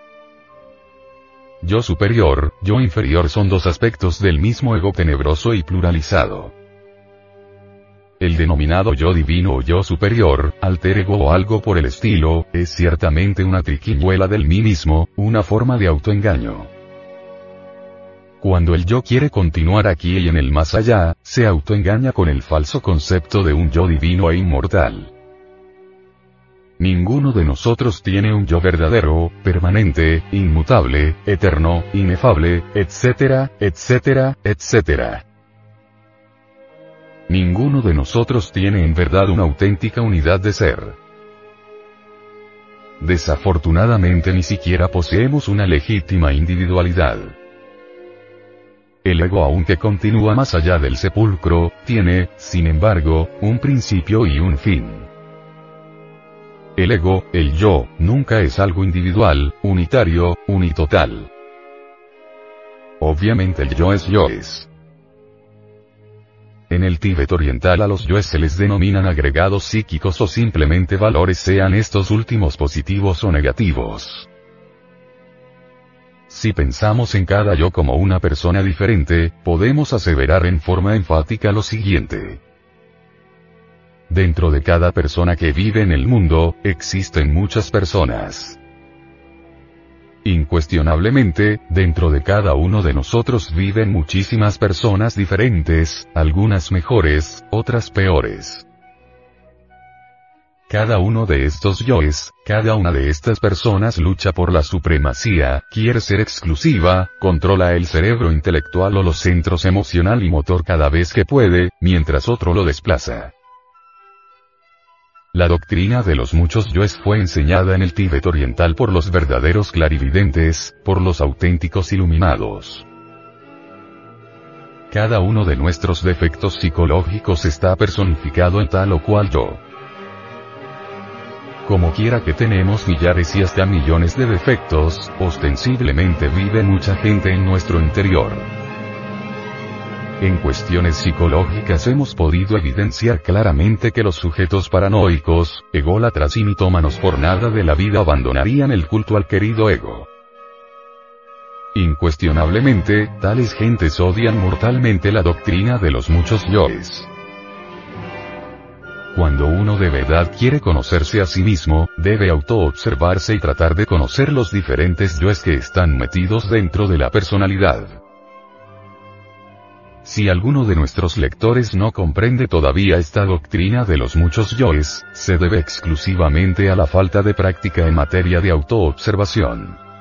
S1: Yo superior, yo inferior son dos aspectos del mismo ego tenebroso y pluralizado. El denominado yo divino o yo superior, alter ego o algo por el estilo, es ciertamente una triquiñuela del mí mismo, una forma de autoengaño. Cuando el yo quiere continuar aquí y en el más allá, se autoengaña con el falso concepto de un yo divino e inmortal. Ninguno de nosotros tiene un yo verdadero, permanente, inmutable, eterno, inefable, etcétera, etcétera, etcétera. Ninguno de nosotros tiene en verdad una auténtica unidad de ser. Desafortunadamente ni siquiera poseemos una legítima individualidad. El ego aunque continúa más allá del sepulcro, tiene, sin embargo, un principio y un fin. El ego, el yo, nunca es algo individual, unitario, unitotal. Obviamente el yo es yo es. En el Tíbet oriental a los yoes se les denominan agregados psíquicos o simplemente valores sean estos últimos positivos o negativos. Si pensamos en cada yo como una persona diferente, podemos aseverar en forma enfática lo siguiente. Dentro de cada persona que vive en el mundo, existen muchas personas. Incuestionablemente, dentro de cada uno de nosotros viven muchísimas personas diferentes, algunas mejores, otras peores. Cada uno de estos yoes, cada una de estas personas lucha por la supremacía, quiere ser exclusiva, controla el cerebro intelectual o los centros emocional y motor cada vez que puede, mientras otro lo desplaza. La doctrina de los muchos yoes fue enseñada en el Tíbet oriental por los verdaderos clarividentes, por los auténticos iluminados. Cada uno de nuestros defectos psicológicos está personificado en tal o cual yo. Como quiera que tenemos millares y hasta millones de defectos, ostensiblemente vive mucha gente en nuestro interior. En cuestiones psicológicas hemos podido evidenciar claramente que los sujetos paranoicos, ególatras y mitómanos por nada de la vida abandonarían el culto al querido ego. Incuestionablemente, tales gentes odian mortalmente la doctrina de los muchos yoes. Cuando uno de verdad quiere conocerse a sí mismo, debe autoobservarse y tratar de conocer los diferentes yoes que están metidos dentro de la personalidad. Si alguno de nuestros lectores no comprende todavía esta doctrina de los muchos yoes, se debe exclusivamente a la falta de práctica en materia de autoobservación.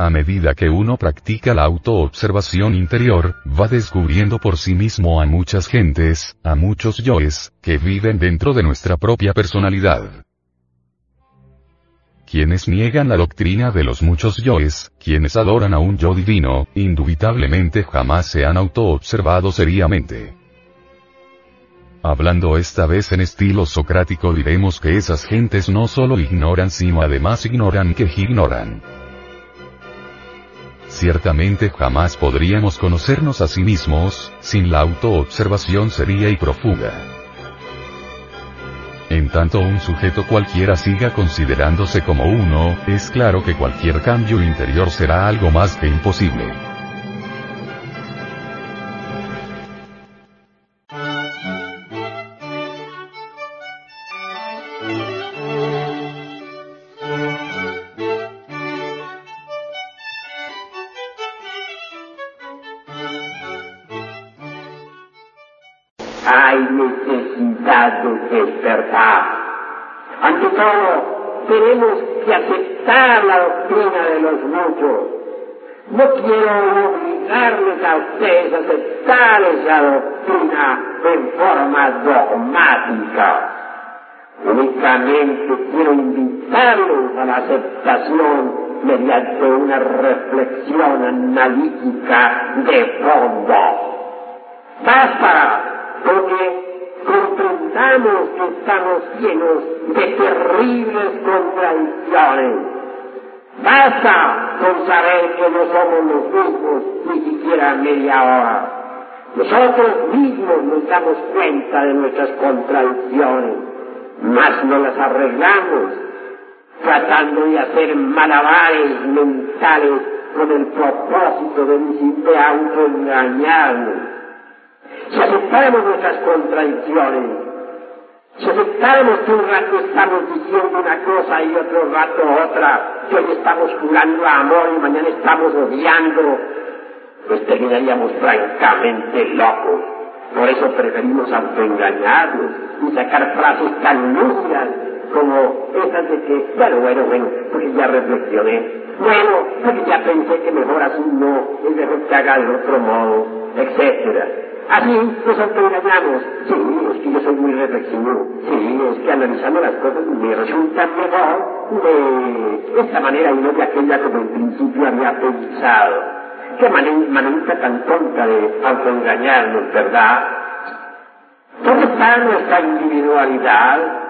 S1: A medida que uno practica la autoobservación interior, va descubriendo por sí mismo a muchas gentes, a muchos yoes, que viven dentro de nuestra propia personalidad. Quienes niegan la doctrina de los muchos yoes, quienes adoran a un yo divino, indubitablemente jamás se han autoobservado seriamente. Hablando esta vez en estilo socrático diremos que esas gentes no solo ignoran sino además ignoran que ignoran. Ciertamente jamás podríamos conocernos a sí mismos, sin la autoobservación seria y profunda. En tanto un sujeto cualquiera siga considerándose como uno, es claro que cualquier cambio interior será algo más que imposible.
S3: De despertar. Ante todo, tenemos que aceptar la doctrina de los muchos. No quiero obligarles a ustedes a aceptar esa doctrina en forma dogmática. Únicamente quiero invitarlos a la aceptación mediante una reflexión analítica de fondo. Basta porque comprendamos que estamos llenos de terribles contradicciones. Basta con saber que no somos los mismos ni siquiera media hora. Nosotros mismos nos damos cuenta de nuestras contradicciones, mas no las arreglamos, tratando de hacer malabares mentales con el propósito de, de autoengañarnos si aceptáramos nuestras contradicciones, si aceptáramos que un rato estamos diciendo una cosa y otro rato otra, que hoy estamos jurando amor y mañana estamos odiando, pues terminaríamos francamente locos. Por eso preferimos autoengañarnos y sacar frases tan lúcidas como esas de que, bueno, bueno, bueno, porque ya reflexioné, bueno, porque ya pensé que mejor así no, es mejor que haga de otro modo, etcétera. Así nos autoengañamos. Sí, es que yo soy muy reflexivo. Sí, es que analizando las cosas me resulta mejor de esta manera y no de aquella como en principio había pensado. Qué manera tan tonta de autoengañarnos, ¿verdad? ¿Dónde está nuestra individualidad?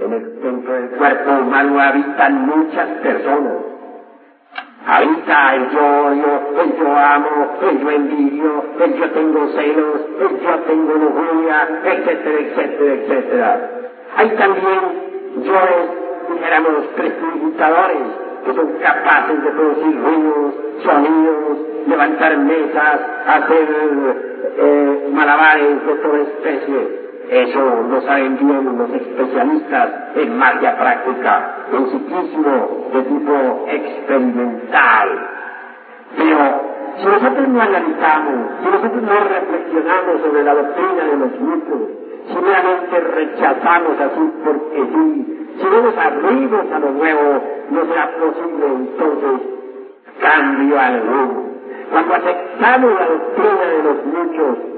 S3: En el, dentro del cuerpo humano habitan muchas personas. Habita el yo, yo, el yo amo, el yo envidio, el yo tengo celos, el yo tengo lujuria, etcétera, etcétera, etcétera. Hay también yoes, dijéramos, prestidigitadores, que son capaces de producir ruidos, sonidos, levantar mesas, hacer eh, malabares de toda especie. Eso lo saben bien los especialistas en magia práctica, en psiquismo de tipo experimental. Pero si nosotros no analizamos, si nosotros no reflexionamos sobre la doctrina de los mitos, si meramente rechazamos así porque sí, si no nos abrimos a lo nuevo, no será posible entonces cambio alguno. Cuando aceptamos la doctrina de los muchos,